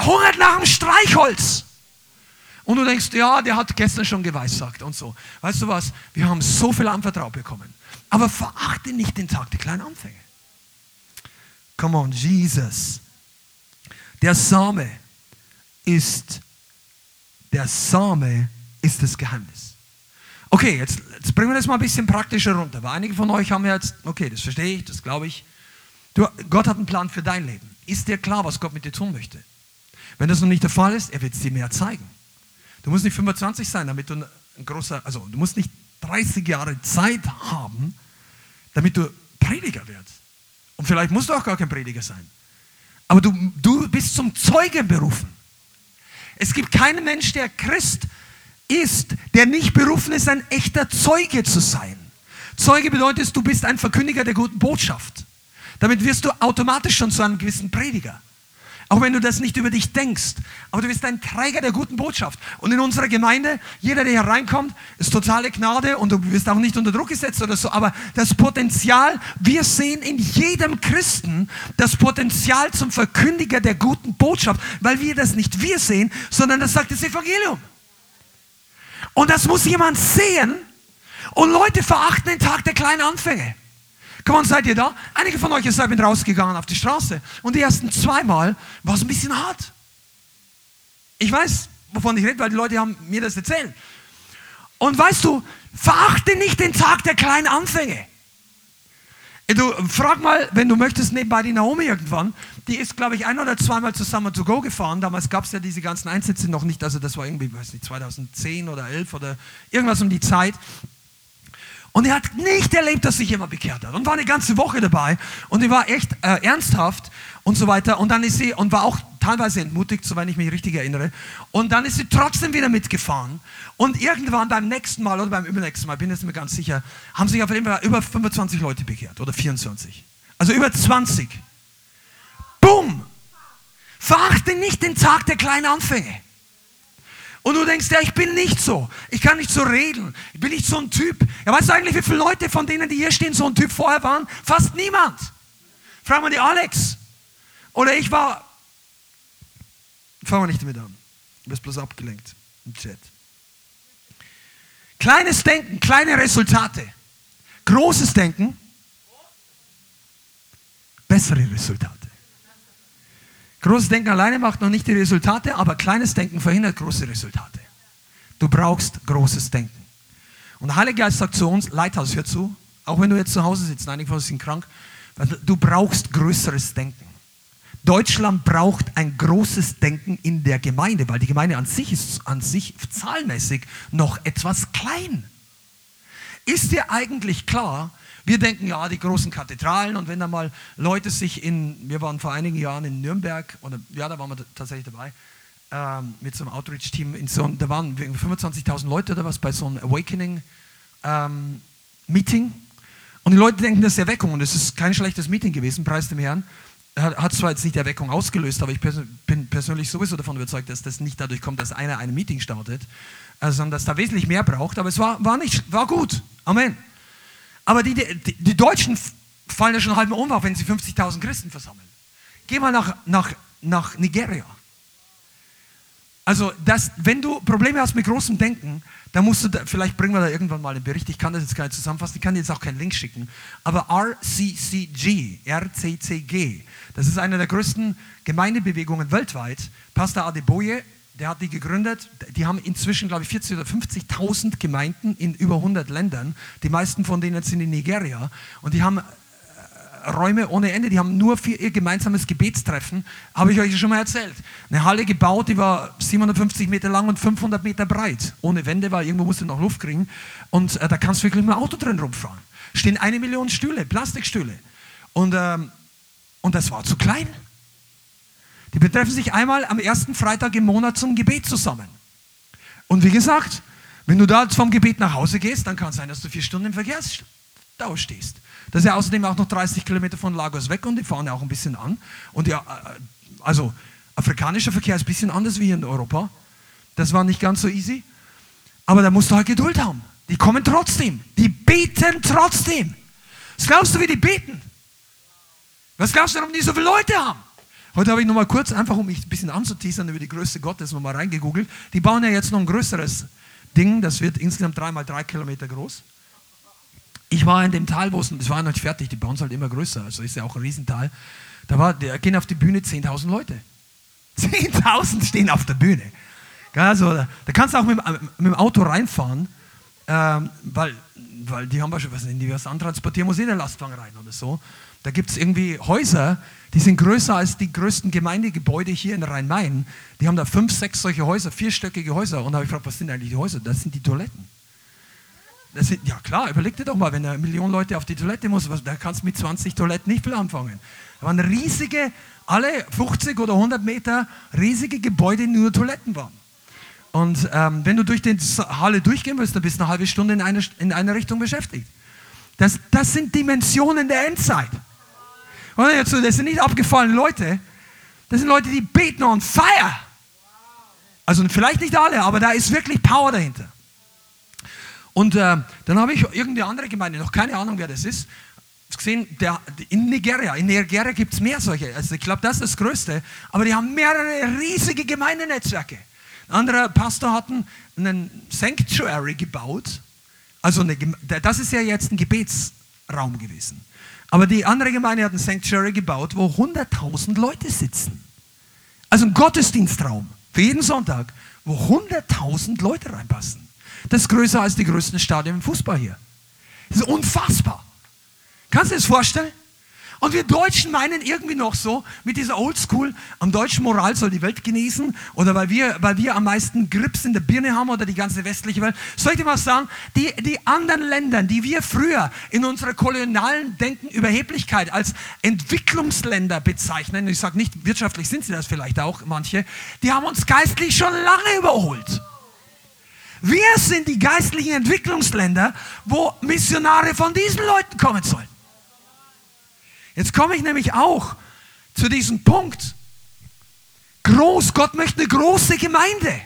hungert nach dem Streichholz. Und du denkst, ja, der hat gestern schon geweissagt und so. Weißt du was? Wir haben so viel anvertraut bekommen. Aber verachte nicht den Tag der kleinen Anfänge. Come on, Jesus. Der Same ist, der Same ist das Geheimnis. Okay, jetzt, jetzt bringen wir das mal ein bisschen praktischer runter. Weil einige von euch haben jetzt, okay, das verstehe ich, das glaube ich. Du, Gott hat einen Plan für dein Leben. Ist dir klar, was Gott mit dir tun möchte? Wenn das noch nicht der Fall ist, er wird es dir mehr zeigen. Du musst nicht 25 sein, damit du ein großer, also du musst nicht 30 Jahre Zeit haben, damit du Prediger wirst. Und vielleicht musst du auch gar kein Prediger sein. Aber du, du bist zum Zeugen berufen. Es gibt keinen Mensch, der Christ ist, der nicht berufen ist, ein echter Zeuge zu sein. Zeuge bedeutet, du bist ein Verkündiger der guten Botschaft. Damit wirst du automatisch schon zu einem gewissen Prediger. Auch wenn du das nicht über dich denkst. Aber du bist ein Träger der guten Botschaft. Und in unserer Gemeinde, jeder, der hier reinkommt, ist totale Gnade und du wirst auch nicht unter Druck gesetzt oder so. Aber das Potenzial, wir sehen in jedem Christen das Potenzial zum Verkündiger der guten Botschaft, weil wir das nicht wir sehen, sondern das sagt das Evangelium. Und das muss jemand sehen. Und Leute verachten den Tag der kleinen Anfänge. Komm on, seid ihr da? Einige von euch sind rausgegangen auf die Straße und die ersten zweimal war es ein bisschen hart. Ich weiß, wovon ich rede, weil die Leute haben mir das erzählt. Und weißt du, verachte nicht den Tag der kleinen Anfänge. Du frag mal, wenn du möchtest, nebenbei die Naomi irgendwann. Die ist, glaube ich, ein oder zweimal zusammen to go gefahren. Damals gab es ja diese ganzen Einsätze noch nicht. Also das war irgendwie, weiß nicht, 2010 oder 11 oder irgendwas um die Zeit. Und er hat nicht erlebt, dass sich jemand bekehrt hat. Und war eine ganze Woche dabei. Und die war echt äh, ernsthaft und so weiter. Und dann ist sie, und war auch teilweise entmutigt, soweit ich mich richtig erinnere. Und dann ist sie trotzdem wieder mitgefahren. Und irgendwann beim nächsten Mal oder beim übernächsten Mal, bin ich mir ganz sicher, haben sich auf jeden Fall über 25 Leute bekehrt. Oder 24. Also über 20. Boom! Verachte nicht den Tag der kleinen Anfänge. Und du denkst, ja, ich bin nicht so. Ich kann nicht so reden. Ich bin nicht so ein Typ. Ja, weißt du eigentlich, wie viele Leute von denen, die hier stehen, so ein Typ vorher waren? Fast niemand. Frag mal die Alex. Oder ich war. Fangen wir nicht damit an. Du bist bloß abgelenkt im Chat. Kleines Denken, kleine Resultate. Großes Denken, bessere Resultate. Großes Denken alleine macht noch nicht die Resultate, aber kleines Denken verhindert große Resultate. Du brauchst großes Denken. Und der Heilige Geist sagt zu uns, Leithaus, hör zu, auch wenn du jetzt zu Hause sitzt, einige von uns sind krank, du brauchst größeres Denken. Deutschland braucht ein großes Denken in der Gemeinde, weil die Gemeinde an sich ist an sich zahlmäßig noch etwas klein. Ist dir eigentlich klar, wir denken ja, die großen Kathedralen und wenn da mal Leute sich in, wir waren vor einigen Jahren in Nürnberg, oder ja, da waren wir tatsächlich dabei, ähm, mit so einem Outreach-Team, so, da waren 25.000 Leute oder was bei so einem Awakening-Meeting. Ähm, und die Leute denken, das ist Erweckung und es ist kein schlechtes Meeting gewesen, preis dem Herrn. Hat, zwar jetzt nicht Erweckung ausgelöst, aber ich pers bin persönlich sowieso davon überzeugt, dass das nicht dadurch kommt, dass einer ein Meeting startet, äh, sondern dass da wesentlich mehr braucht. Aber es war, war, nicht, war gut. Amen. Aber die, die, die Deutschen fallen ja schon halb um, wenn sie 50.000 Christen versammeln. Geh mal nach, nach, nach Nigeria. Also, das, wenn du Probleme hast mit großem Denken, dann musst du, da, vielleicht bringen wir da irgendwann mal einen Bericht, ich kann das jetzt gar nicht zusammenfassen, ich kann dir jetzt auch keinen Link schicken, aber RCCG, RCCG, das ist eine der größten Gemeindebewegungen weltweit. Pastor Adeboye der hat die gegründet. Die haben inzwischen, glaube ich, 40.000 oder 50.000 Gemeinden in über 100 Ländern. Die meisten von denen sind in Nigeria. Und die haben äh, Räume ohne Ende. Die haben nur für ihr gemeinsames Gebetstreffen, habe ich euch schon mal erzählt. Eine Halle gebaut, die war 750 Meter lang und 500 Meter breit. Ohne Wände, weil irgendwo musste noch Luft kriegen. Und äh, da kannst du wirklich mit dem Auto drin rumfahren. Stehen eine Million Stühle, Plastikstühle. Und, ähm, und das war zu klein. Die betreffen sich einmal am ersten Freitag im Monat zum Gebet zusammen. Und wie gesagt, wenn du da vom Gebet nach Hause gehst, dann kann es sein, dass du vier Stunden im Verkehrsstau stehst. Das ist ja außerdem auch noch 30 Kilometer von Lagos weg und die fahren ja auch ein bisschen an. Und ja, äh, also afrikanischer Verkehr ist ein bisschen anders wie hier in Europa. Das war nicht ganz so easy. Aber da musst du halt Geduld haben. Die kommen trotzdem. Die beten trotzdem. Was glaubst du, wie die beten? Was glaubst du, warum die so viele Leute haben? Heute habe ich noch mal kurz, einfach um mich ein bisschen anzuteasern über die Größe Gottes, noch mal reingegoogelt. Die bauen ja jetzt noch ein größeres Ding, das wird insgesamt drei mal drei Kilometer groß. Ich war in dem Tal, wo es, das war noch nicht fertig, die bauen es halt immer größer, also ist ja auch ein Riesental. Da war, da gehen auf die Bühne 10.000 Leute. <laughs> 10.000 stehen auf der Bühne. Also, da kannst du auch mit, mit dem Auto reinfahren, ähm, weil, weil die haben wahrscheinlich, was die was antransportieren, muss in den Lastwagen rein oder so. Da gibt es irgendwie Häuser, die sind größer als die größten Gemeindegebäude hier in Rhein-Main. Die haben da fünf, sechs solche Häuser, vierstöckige Häuser. Und da habe ich gefragt, was sind eigentlich die Häuser? Das sind die Toiletten. Das sind, ja klar, überleg dir doch mal, wenn eine Million Leute auf die Toilette muss, was, da kannst du mit 20 Toiletten nicht viel anfangen. Da waren riesige, alle 50 oder 100 Meter riesige Gebäude, die nur Toiletten waren. Und ähm, wenn du durch die Halle durchgehen willst, dann bist du eine halbe Stunde in einer, in einer Richtung beschäftigt. Das, das sind Dimensionen der Endzeit. Das sind nicht abgefallene Leute, das sind Leute, die beten on fire. Also vielleicht nicht alle, aber da ist wirklich Power dahinter. Und äh, dann habe ich irgendeine andere Gemeinde, noch keine Ahnung, wer das ist, gesehen, der, in Nigeria, in Nigeria gibt es mehr solche. Also ich glaube, das ist das Größte. Aber die haben mehrere riesige Gemeindenetzwerke. Ein anderer Pastor hat einen Sanctuary gebaut. Also eine, das ist ja jetzt ein Gebetsraum gewesen. Aber die andere Gemeinde hat ein Sanctuary gebaut, wo 100.000 Leute sitzen. Also ein Gottesdienstraum für jeden Sonntag, wo 100.000 Leute reinpassen. Das ist größer als die größten Stadien im Fußball hier. Das ist unfassbar. Kannst du dir das vorstellen? Und wir Deutschen meinen irgendwie noch so, mit dieser Oldschool, am deutschen Moral soll die Welt genießen oder weil wir, weil wir am meisten Grips in der Birne haben oder die ganze westliche Welt. Soll ich dir mal sagen, die, die anderen Länder, die wir früher in unserer kolonialen Denken Überheblichkeit als Entwicklungsländer bezeichnen, ich sage nicht, wirtschaftlich sind sie das vielleicht auch, manche, die haben uns geistlich schon lange überholt. Wir sind die geistlichen Entwicklungsländer, wo Missionare von diesen Leuten kommen sollen. Jetzt komme ich nämlich auch zu diesem Punkt. Groß, Gott möchte eine große Gemeinde.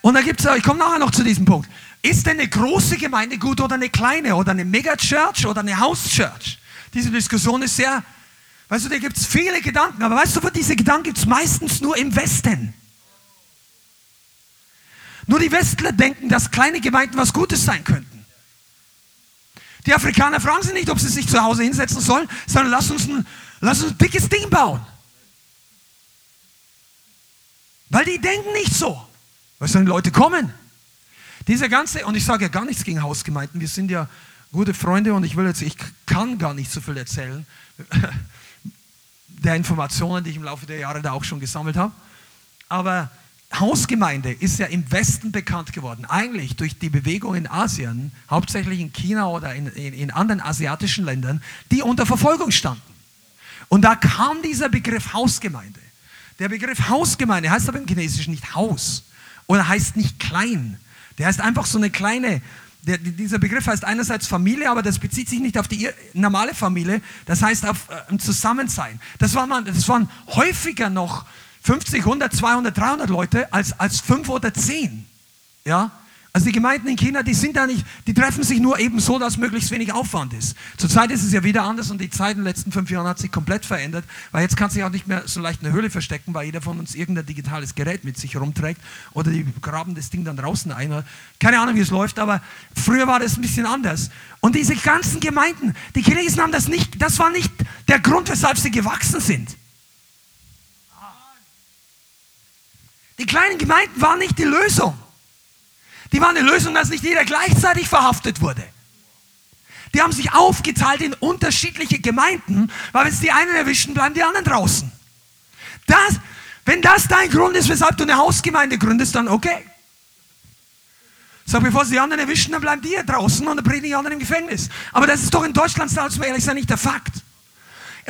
Und da gibt es, ich komme nachher noch zu diesem Punkt. Ist denn eine große Gemeinde gut oder eine kleine oder eine Megachurch oder eine House Church? Diese Diskussion ist sehr, weißt du, da gibt es viele Gedanken, aber weißt du, diese Gedanken gibt es meistens nur im Westen. Nur die Westler denken, dass kleine Gemeinden was Gutes sein könnten. Die Afrikaner fragen sich nicht, ob sie sich zu Hause hinsetzen sollen, sondern lass uns ein, lass uns ein dickes Ding bauen. Weil die denken nicht so. Weil sollen Leute kommen. Dieser ganze, und ich sage ja gar nichts gegen Hausgemeinden, wir sind ja gute Freunde und ich will jetzt, ich kann gar nicht so viel erzählen <laughs> der Informationen, die ich im Laufe der Jahre da auch schon gesammelt habe. Aber Hausgemeinde ist ja im Westen bekannt geworden, eigentlich durch die Bewegung in Asien, hauptsächlich in China oder in, in, in, anderen asiatischen Ländern, die unter Verfolgung standen. Und da kam dieser Begriff Hausgemeinde. Der Begriff Hausgemeinde heißt aber im Chinesischen nicht Haus oder heißt nicht klein. Der heißt einfach so eine kleine, der, dieser Begriff heißt einerseits Familie, aber das bezieht sich nicht auf die normale Familie, das heißt auf äh, ein Zusammensein. Das, war man, das waren häufiger noch 50, 100, 200, 300 Leute als, als 5 oder 10. Ja? Also die Gemeinden in China, die sind da nicht, die treffen sich nur eben so, dass möglichst wenig Aufwand ist. Zurzeit ist es ja wieder anders und die Zeit in den letzten fünf Jahren hat sich komplett verändert, weil jetzt kann sich auch nicht mehr so leicht eine Höhle verstecken, weil jeder von uns irgendein digitales Gerät mit sich rumträgt oder die graben das Ding dann draußen ein. Keine Ahnung, wie es läuft, aber früher war das ein bisschen anders. Und diese ganzen Gemeinden, die Chinesen haben das nicht, das war nicht der Grund, weshalb sie gewachsen sind. Die kleinen Gemeinden waren nicht die Lösung. Die waren eine Lösung, dass nicht jeder gleichzeitig verhaftet wurde. Die haben sich aufgeteilt in unterschiedliche Gemeinden, weil wenn es die einen erwischen, bleiben die anderen draußen. Das, wenn das dein Grund ist, weshalb du eine Hausgemeinde gründest, dann okay. Sag, bevor sie die anderen erwischen, dann bleiben die hier draußen und dann predigen die anderen im Gefängnis. Aber das ist doch in Deutschland, da wir ehrlich sein, nicht der Fakt.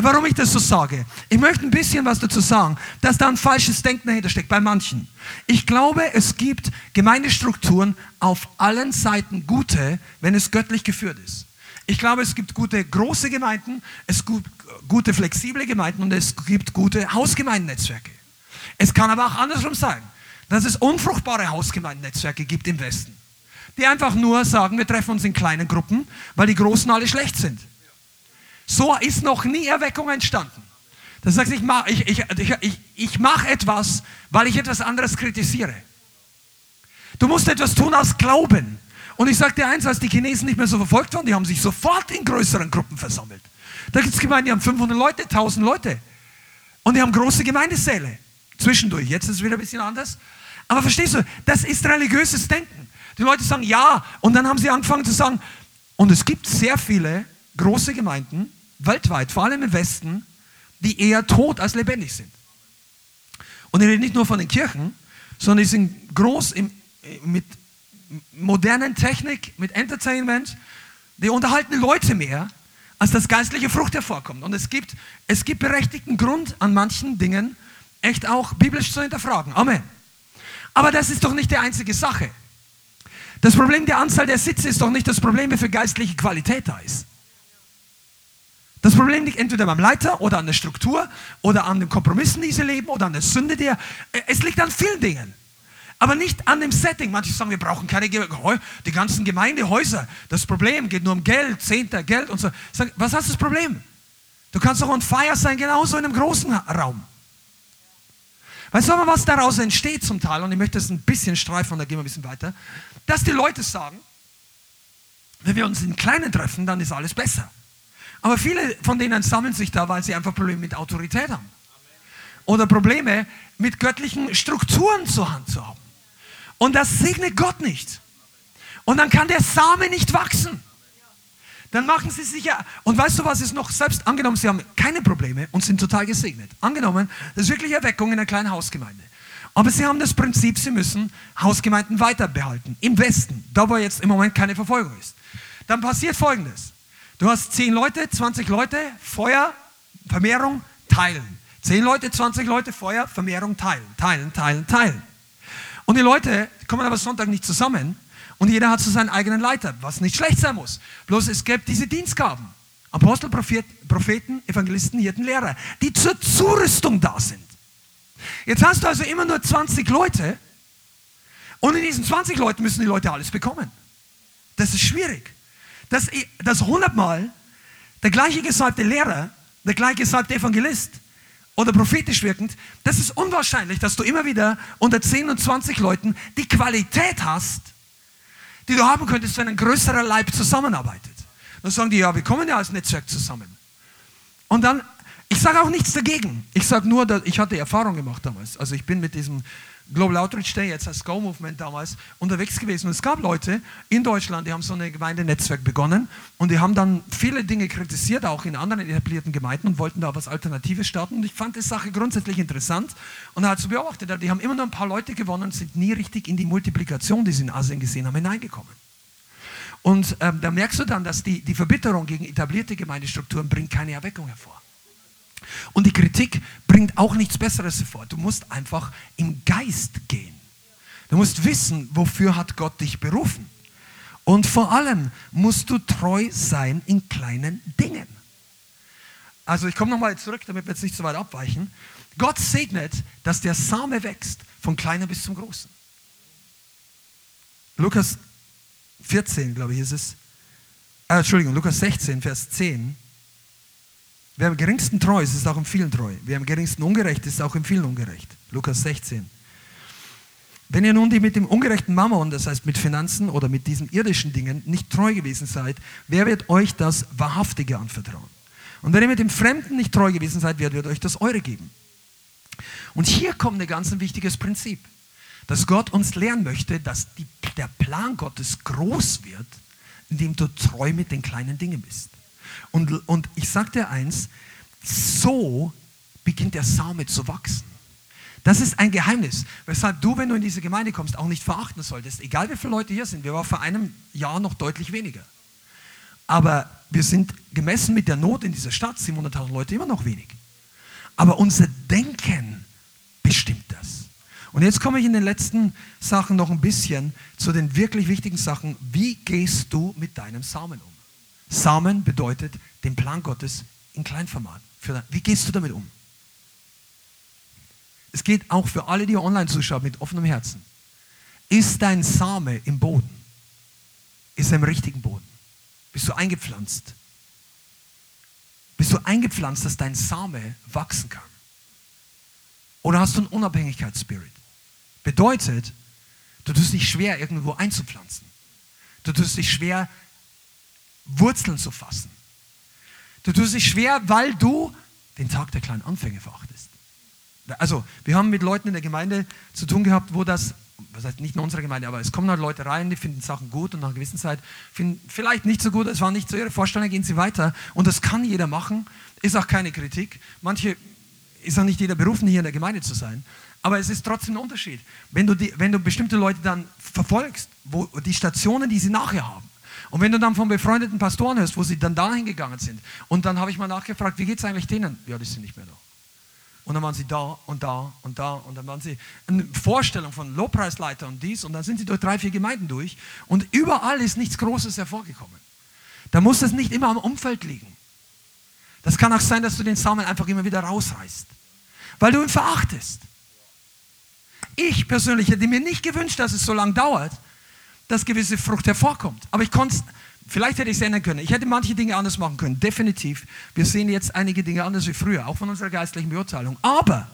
Warum ich das so sage. Ich möchte ein bisschen was dazu sagen, dass da ein falsches Denken dahinter steckt bei manchen. Ich glaube, es gibt Gemeindestrukturen auf allen Seiten gute, wenn es göttlich geführt ist. Ich glaube, es gibt gute große Gemeinden, es gibt gute flexible Gemeinden und es gibt gute Hausgemeindennetzwerke. Es kann aber auch andersrum sein, dass es unfruchtbare Hausgemeindennetzwerke gibt im Westen, die einfach nur sagen, wir treffen uns in kleinen Gruppen, weil die Großen alle schlecht sind. So ist noch nie Erweckung entstanden. Das heißt, ich mache ich, ich, ich, ich mach etwas, weil ich etwas anderes kritisiere. Du musst etwas tun aus Glauben. Und ich sage dir eins, als die Chinesen nicht mehr so verfolgt waren, die haben sich sofort in größeren Gruppen versammelt. Da gibt es Gemeinden, die haben 500 Leute, 1000 Leute. Und die haben große Gemeindesäle. Zwischendurch. Jetzt ist es wieder ein bisschen anders. Aber verstehst du, das ist religiöses Denken. Die Leute sagen ja. Und dann haben sie angefangen zu sagen, und es gibt sehr viele große Gemeinden, weltweit, vor allem im Westen, die eher tot als lebendig sind. Und ich rede nicht nur von den Kirchen, sondern die sind groß im, mit modernen Technik, mit Entertainment. Die unterhalten Leute mehr, als das geistliche Frucht hervorkommt. Und es gibt, es gibt berechtigten Grund an manchen Dingen, echt auch biblisch zu hinterfragen. Amen. Aber das ist doch nicht die einzige Sache. Das Problem der Anzahl der Sitze ist doch nicht das Problem, wie viel geistliche Qualität da ist. Das Problem liegt entweder beim Leiter oder an der Struktur oder an den Kompromissen, die sie leben oder an der Sünde, die er, es liegt an vielen Dingen. Aber nicht an dem Setting. Manche sagen, wir brauchen keine die ganzen Gemeindehäuser. Das Problem geht nur um Geld, Zehnter, Geld und so. Sag, was hast du das Problem? Du kannst doch on fire sein, genauso in einem großen Raum. Weißt du aber, was daraus entsteht zum Teil, und ich möchte das ein bisschen streifen, und da gehen wir ein bisschen weiter, dass die Leute sagen, wenn wir uns in Kleinen treffen, dann ist alles besser. Aber viele von denen sammeln sich da, weil sie einfach Probleme mit Autorität haben. Oder Probleme mit göttlichen Strukturen zur Hand zu haben. Und das segnet Gott nicht. Und dann kann der Same nicht wachsen. Dann machen sie sich ja. Und weißt du, was ist noch? Selbst angenommen, sie haben keine Probleme und sind total gesegnet. Angenommen, das ist wirklich Erweckung in einer kleinen Hausgemeinde. Aber sie haben das Prinzip, sie müssen Hausgemeinden weiter behalten. Im Westen, da wo jetzt im Moment keine Verfolgung ist. Dann passiert Folgendes. Du hast 10 Leute, 20 Leute, Feuer, Vermehrung, teilen. 10 Leute, 20 Leute, Feuer, Vermehrung, teilen, teilen, teilen, teilen. Und die Leute kommen aber Sonntag nicht zusammen und jeder hat so seinen eigenen Leiter, was nicht schlecht sein muss. Bloß es gibt diese Dienstgaben. Apostel, Propheten, Evangelisten, Hirten, Lehrer, die zur Zurüstung da sind. Jetzt hast du also immer nur 20 Leute und in diesen 20 Leuten müssen die Leute alles bekommen. Das ist schwierig dass, dass hundertmal der gleiche gesalbte Lehrer, der gleiche gesalbte Evangelist oder prophetisch wirkend, das ist unwahrscheinlich, dass du immer wieder unter 10 und 20 Leuten die Qualität hast, die du haben könntest, wenn ein größerer Leib zusammenarbeitet. Dann sagen die, ja, wir kommen ja als Netzwerk zusammen. Und dann, ich sage auch nichts dagegen. Ich sage nur, ich hatte Erfahrung gemacht damals. Also ich bin mit diesem Global Outreach Day, jetzt als Go Movement damals, unterwegs gewesen. Und es gab Leute in Deutschland, die haben so ein Gemeindenetzwerk begonnen und die haben dann viele Dinge kritisiert, auch in anderen etablierten Gemeinden und wollten da was Alternatives starten. Und ich fand die Sache grundsätzlich interessant und habe zu beobachtet, die haben immer nur ein paar Leute gewonnen und sind nie richtig in die Multiplikation, die sie in Asien gesehen haben, hineingekommen. Und ähm, da merkst du dann, dass die, die Verbitterung gegen etablierte Gemeindestrukturen bringt keine Erweckung hervor. Und die Kritik bringt auch nichts Besseres hervor. Du musst einfach im Geist gehen. Du musst wissen, wofür hat Gott dich berufen. Und vor allem musst du treu sein in kleinen Dingen. Also ich komme nochmal zurück, damit wir jetzt nicht so weit abweichen. Gott segnet, dass der Same wächst, von kleinen bis zum großen. Lukas 14, glaube ich, ist es. Äh, Entschuldigung, Lukas 16, Vers 10. Wer am geringsten treu ist, ist auch im vielen treu. Wer am geringsten ungerecht ist, ist auch im vielen ungerecht. Lukas 16. Wenn ihr nun die mit dem ungerechten Mammon, das heißt mit Finanzen oder mit diesen irdischen Dingen, nicht treu gewesen seid, wer wird euch das Wahrhaftige anvertrauen? Und wenn ihr mit dem Fremden nicht treu gewesen seid, wer wird euch das Eure geben? Und hier kommt ein ganz wichtiges Prinzip, dass Gott uns lernen möchte, dass die, der Plan Gottes groß wird, indem du treu mit den kleinen Dingen bist. Und, und ich sage dir eins, so beginnt der Same zu wachsen. Das ist ein Geheimnis, weshalb du, wenn du in diese Gemeinde kommst, auch nicht verachten solltest. Egal wie viele Leute hier sind, wir waren vor einem Jahr noch deutlich weniger. Aber wir sind gemessen mit der Not in dieser Stadt, 700.000 Leute, immer noch wenig. Aber unser Denken bestimmt das. Und jetzt komme ich in den letzten Sachen noch ein bisschen zu den wirklich wichtigen Sachen. Wie gehst du mit deinem Samen um? Samen bedeutet den Plan Gottes in Kleinformat. Wie gehst du damit um? Es geht auch für alle, die online zuschauen, mit offenem Herzen. Ist dein Same im Boden? Ist er im richtigen Boden? Bist du eingepflanzt? Bist du eingepflanzt, dass dein Same wachsen kann? Oder hast du einen Unabhängigkeitsspirit? Bedeutet, du tust dich schwer, irgendwo einzupflanzen. Du tust dich schwer, Wurzeln zu fassen. Du tust dich schwer, weil du den Tag der kleinen Anfänge verachtest. Also, wir haben mit Leuten in der Gemeinde zu tun gehabt, wo das, was heißt nicht in unserer Gemeinde, aber es kommen halt Leute rein, die finden Sachen gut und nach einer gewissen Zeit finden vielleicht nicht so gut, es war nicht so ihre Vorstellung, gehen sie weiter. Und das kann jeder machen, ist auch keine Kritik. Manche ist auch nicht jeder berufen, hier in der Gemeinde zu sein. Aber es ist trotzdem ein Unterschied. Wenn du, die, wenn du bestimmte Leute dann verfolgst, wo die Stationen, die sie nachher haben, und wenn du dann von befreundeten Pastoren hörst, wo sie dann dahin gegangen sind, und dann habe ich mal nachgefragt, wie geht es eigentlich denen? Ja, die sind nicht mehr da. Und dann waren sie da und da und da und dann waren sie eine Vorstellung von Lobpreisleiter und dies und dann sind sie durch drei, vier Gemeinden durch und überall ist nichts Großes hervorgekommen. Da muss es nicht immer am Umfeld liegen. Das kann auch sein, dass du den Samen einfach immer wieder rausreißt, weil du ihn verachtest. Ich persönlich hätte mir nicht gewünscht, dass es so lange dauert, dass gewisse Frucht hervorkommt. Aber ich konnte Vielleicht hätte ich es ändern können. Ich hätte manche Dinge anders machen können, definitiv. Wir sehen jetzt einige Dinge anders wie früher, auch von unserer geistlichen Beurteilung. Aber,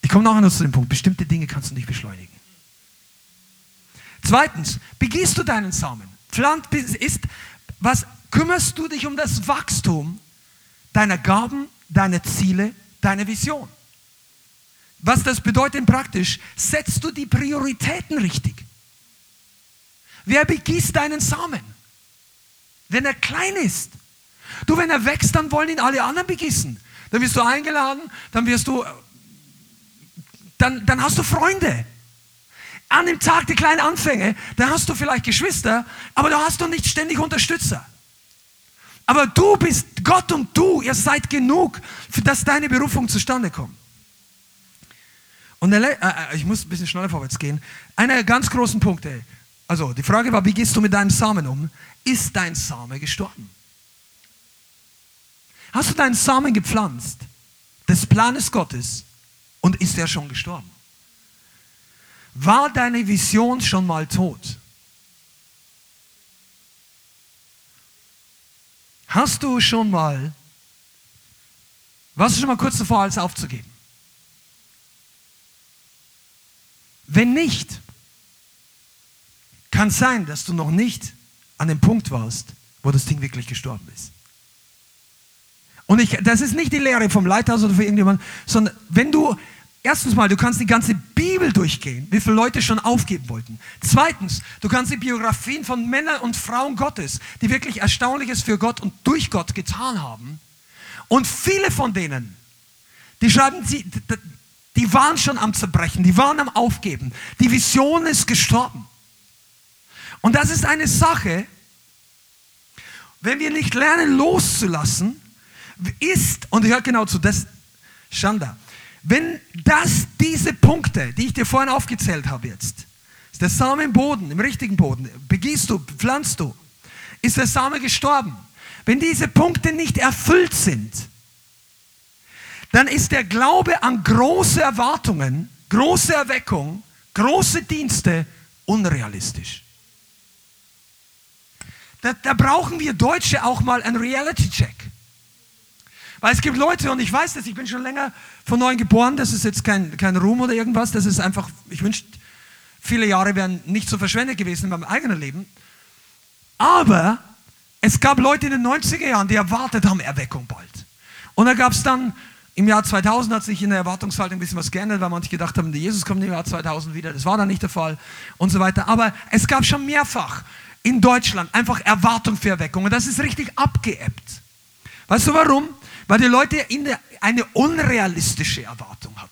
ich komme nachher noch zu dem Punkt, bestimmte Dinge kannst du nicht beschleunigen. Zweitens, begehst du deinen Samen? Pflanzt ist, was kümmerst du dich um das Wachstum deiner Gaben, deiner Ziele, deiner Vision? Was das bedeutet praktisch, setzt du die Prioritäten richtig? Wer begießt deinen Samen? Wenn er klein ist. Du, wenn er wächst, dann wollen ihn alle anderen begießen. Dann wirst du eingeladen, dann wirst du, dann, dann hast du Freunde. An dem Tag der kleinen Anfänge, da hast du vielleicht Geschwister, aber da hast du nicht ständig Unterstützer. Aber du bist Gott und du, ihr seid genug, dass deine Berufung zustande kommt. Und der, äh, äh, ich muss ein bisschen schneller vorwärts gehen. Einer der ganz großen Punkte, also die Frage war, wie gehst du mit deinem Samen um? Ist dein Same gestorben? Hast du deinen Samen gepflanzt, des Planes Gottes, und ist er schon gestorben? War deine Vision schon mal tot? Hast du schon mal, warst du schon mal kurz davor, alles aufzugeben? Wenn nicht, kann sein, dass du noch nicht an dem Punkt warst, wo das Ding wirklich gestorben ist. Und ich, das ist nicht die Lehre vom Leithaus oder für irgendjemanden, sondern wenn du, erstens mal, du kannst die ganze Bibel durchgehen, wie viele Leute schon aufgeben wollten. Zweitens, du kannst die Biografien von Männern und Frauen Gottes, die wirklich Erstaunliches für Gott und durch Gott getan haben. Und viele von denen, die schreiben, die, die waren schon am Zerbrechen, die waren am Aufgeben. Die Vision ist gestorben. Und das ist eine Sache, wenn wir nicht lernen loszulassen, ist, und hört genau zu, das, Schanda, wenn das, diese Punkte, die ich dir vorhin aufgezählt habe jetzt, ist der Same im Boden, im richtigen Boden, begießt du, pflanzt du, ist der Same gestorben. Wenn diese Punkte nicht erfüllt sind, dann ist der Glaube an große Erwartungen, große Erweckung, große Dienste unrealistisch. Da, da brauchen wir Deutsche auch mal einen Reality-Check. Weil es gibt Leute, und ich weiß das, ich bin schon länger von neuem geboren, das ist jetzt kein, kein Ruhm oder irgendwas, das ist einfach, ich wünschte, viele Jahre wären nicht so verschwendet gewesen in meinem eigenen Leben. Aber es gab Leute in den 90er Jahren, die erwartet haben, Erweckung bald. Und da gab es dann, im Jahr 2000 hat sich in der Erwartungshaltung ein bisschen was geändert, weil manche gedacht haben, Jesus kommt im Jahr 2000 wieder. Das war dann nicht der Fall und so weiter. Aber es gab schon mehrfach in Deutschland einfach Erwartung für Erweckung. Und das ist richtig abgeebbt. Weißt du warum? Weil die Leute der, eine unrealistische Erwartung hatten.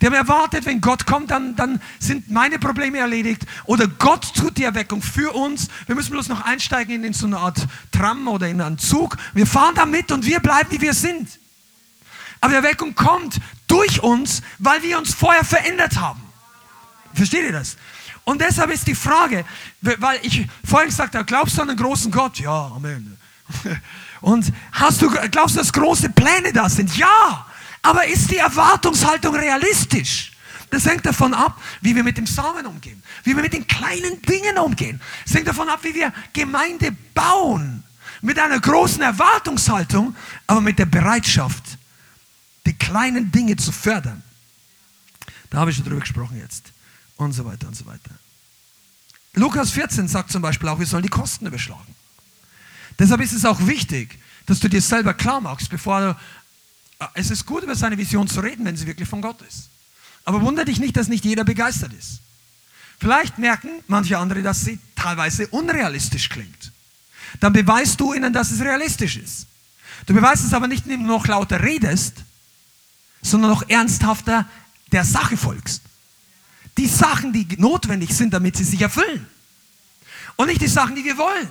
Die haben erwartet, wenn Gott kommt, dann, dann sind meine Probleme erledigt. Oder Gott tut die Erweckung für uns. Wir müssen bloß noch einsteigen in so eine Art Tram oder in einen Zug. Wir fahren da mit und wir bleiben, wie wir sind. Aber die Erweckung kommt durch uns, weil wir uns vorher verändert haben. Versteht ihr das? Und deshalb ist die Frage, weil ich vorhin gesagt habe, glaubst du an einen großen Gott? Ja, Amen. <laughs> Und hast du, glaubst du, dass große Pläne da sind? Ja. Aber ist die Erwartungshaltung realistisch? Das hängt davon ab, wie wir mit dem Samen umgehen, wie wir mit den kleinen Dingen umgehen. Es hängt davon ab, wie wir Gemeinde bauen. Mit einer großen Erwartungshaltung, aber mit der Bereitschaft, die kleinen Dinge zu fördern. Da habe ich schon drüber gesprochen jetzt. Und so weiter und so weiter. Lukas 14 sagt zum Beispiel auch, wir sollen die Kosten überschlagen. Deshalb ist es auch wichtig, dass du dir selber klar machst, bevor du. Äh, es ist gut, über seine Vision zu reden, wenn sie wirklich von Gott ist. Aber wundere dich nicht, dass nicht jeder begeistert ist. Vielleicht merken manche andere, dass sie teilweise unrealistisch klingt. Dann beweist du ihnen, dass es realistisch ist. Du beweist es aber nicht, indem du noch lauter redest, sondern noch ernsthafter der Sache folgst. Die Sachen, die notwendig sind, damit sie sich erfüllen. Und nicht die Sachen, die wir wollen.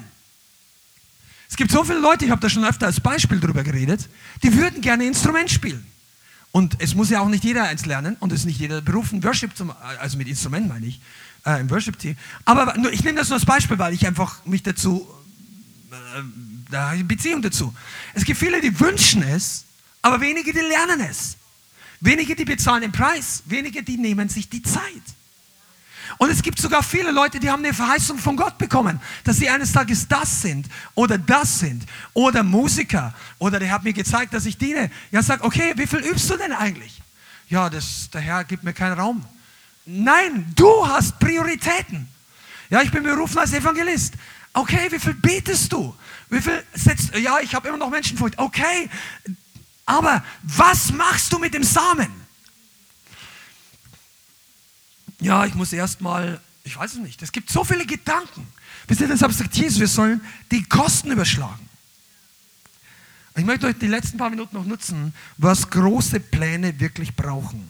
Es gibt so viele Leute, ich habe da schon öfter als Beispiel drüber geredet, die würden gerne Instrument spielen. Und es muss ja auch nicht jeder eins lernen und es ist nicht jeder berufen, Worship zum, also mit Instrument meine ich, äh, im Worship-Team. Aber nur, ich nehme das nur als Beispiel, weil ich einfach mich dazu, äh, da habe ich eine Beziehung dazu. Es gibt viele, die wünschen es, aber wenige, die lernen es. Wenige, die bezahlen den Preis, wenige, die nehmen sich die Zeit. Und es gibt sogar viele Leute, die haben eine Verheißung von Gott bekommen, dass sie eines Tages das sind oder das sind oder Musiker oder der hat mir gezeigt, dass ich diene. Ja, sag, okay, wie viel übst du denn eigentlich? Ja, das, der Herr gibt mir keinen Raum. Nein, du hast Prioritäten. Ja, ich bin berufen als Evangelist. Okay, wie viel betest du? Wie viel setzt, ja, ich habe immer noch Menschenfurcht. Okay, aber was machst du mit dem Samen? ja, ich muss erstmal, ich weiß es nicht. Es gibt so viele Gedanken. Ihr deshalb sagt Jesus, wir sollen die Kosten überschlagen. Ich möchte euch die letzten paar Minuten noch nutzen, was große Pläne wirklich brauchen.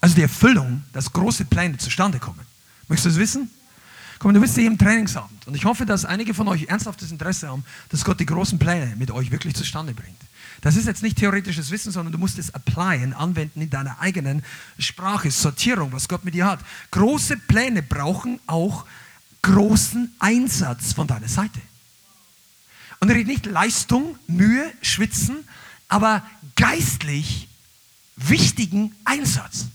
Also die Erfüllung, dass große Pläne zustande kommen. Möchtest du das wissen? Komm, du bist hier im Trainingsabend und ich hoffe, dass einige von euch ernsthaftes Interesse haben, dass Gott die großen Pläne mit euch wirklich zustande bringt. Das ist jetzt nicht theoretisches Wissen, sondern du musst es applyen, anwenden in deiner eigenen Sprache, Sortierung, was Gott mit dir hat. Große Pläne brauchen auch großen Einsatz von deiner Seite. Und redet nicht Leistung, Mühe, Schwitzen, aber geistlich wichtigen Einsatz.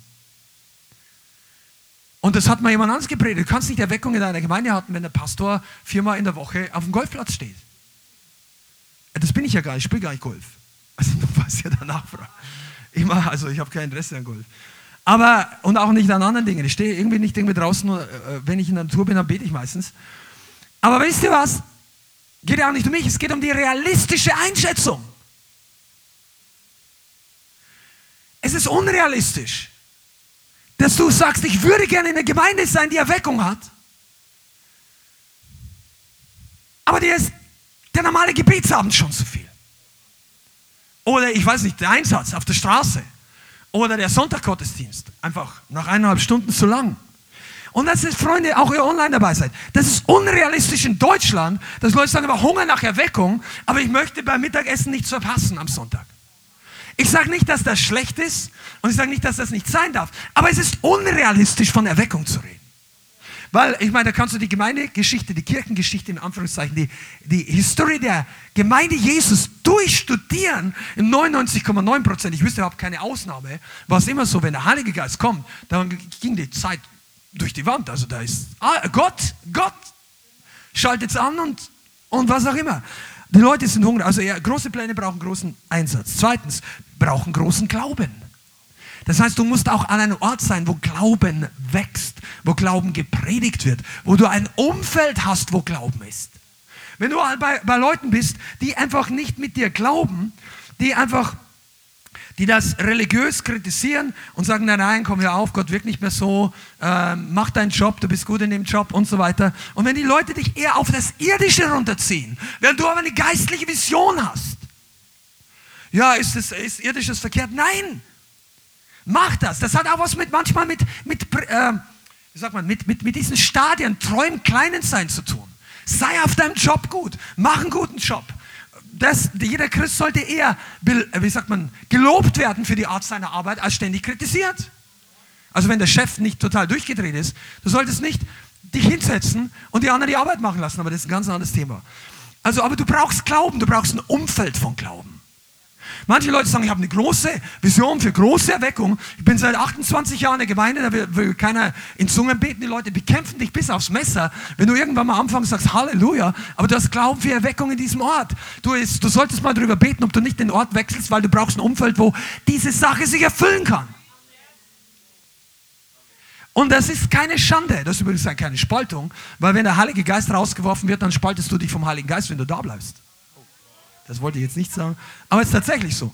Und das hat mal jemand anders gepredigt. Du kannst nicht Erweckung in deiner Gemeinde haben, wenn der Pastor viermal in der Woche auf dem Golfplatz steht. Das bin ich ja gar nicht, ich spiele gar nicht Golf. Also <laughs> du weißt ja danach fragen. Ich mache, also ich habe kein Interesse an Golf. Aber, und auch nicht an anderen Dingen. Ich stehe irgendwie nicht irgendwie draußen, äh, wenn ich in der Natur bin, dann bete ich meistens. Aber wisst ihr was? Geht ja auch nicht um mich, es geht um die realistische Einschätzung. Es ist unrealistisch, dass du sagst, ich würde gerne in der Gemeinde sein, die Erweckung hat. Aber dir ist der normale Gebetsabend schon zu viel. Oder ich weiß nicht, der Einsatz auf der Straße. Oder der Sonntaggottesdienst. Einfach nach eineinhalb Stunden zu lang. Und das ist, Freunde, auch ihr online dabei seid. Das ist unrealistisch in Deutschland, dass Leute sagen, aber Hunger nach Erweckung, aber ich möchte beim Mittagessen nichts verpassen am Sonntag. Ich sage nicht, dass das schlecht ist und ich sage nicht, dass das nicht sein darf, aber es ist unrealistisch von Erweckung zu reden. Weil, ich meine, da kannst du die Gemeindegeschichte, die Kirchengeschichte in Anführungszeichen, die, die Historie der Gemeinde Jesus durchstudieren in 99,9 Prozent. Ich wüsste überhaupt keine Ausnahme. War es immer so, wenn der Heilige Geist kommt, dann ging die Zeit durch die Wand. Also da ist ah, Gott, Gott schaltet es an und, und was auch immer. Die Leute sind hungrig. Also ja, große Pläne brauchen großen Einsatz. Zweitens, brauchen großen Glauben. Das heißt, du musst auch an einem Ort sein, wo Glauben wächst, wo Glauben gepredigt wird, wo du ein Umfeld hast, wo Glauben ist. Wenn du bei, bei Leuten bist, die einfach nicht mit dir glauben, die einfach die das religiös kritisieren und sagen, nein, nein, komm hör auf, Gott wirkt nicht mehr so, äh, mach deinen Job, du bist gut in dem Job und so weiter. Und wenn die Leute dich eher auf das Irdische runterziehen, während du aber eine geistliche Vision hast, ja, ist, das, ist irdisches verkehrt? Nein, Mach das. Das hat auch was mit manchmal mit, mit, äh, wie sagt man, mit, mit, mit diesen Stadien, Träumen, Kleinen sein zu tun. Sei auf deinem Job gut. Mach einen guten Job. Das, jeder Christ sollte eher, wie sagt man, gelobt werden für die Art seiner Arbeit, als ständig kritisiert. Also wenn der Chef nicht total durchgedreht ist, du solltest nicht dich hinsetzen und die anderen die Arbeit machen lassen, aber das ist ein ganz anderes Thema. Also, aber du brauchst Glauben, du brauchst ein Umfeld von Glauben. Manche Leute sagen, ich habe eine große Vision für große Erweckung. Ich bin seit 28 Jahren in der Gemeinde, da will, will keiner in Zungen beten. Die Leute bekämpfen dich bis aufs Messer. Wenn du irgendwann mal anfängst, sagst Halleluja, aber du hast Glauben für Erweckung in diesem Ort. Du, ist, du solltest mal darüber beten, ob du nicht den Ort wechselst, weil du brauchst ein Umfeld, wo diese Sache sich erfüllen kann. Und das ist keine Schande, das ist übrigens keine Spaltung, weil wenn der Heilige Geist rausgeworfen wird, dann spaltest du dich vom Heiligen Geist, wenn du da bleibst. Das wollte ich jetzt nicht sagen, aber es ist tatsächlich so.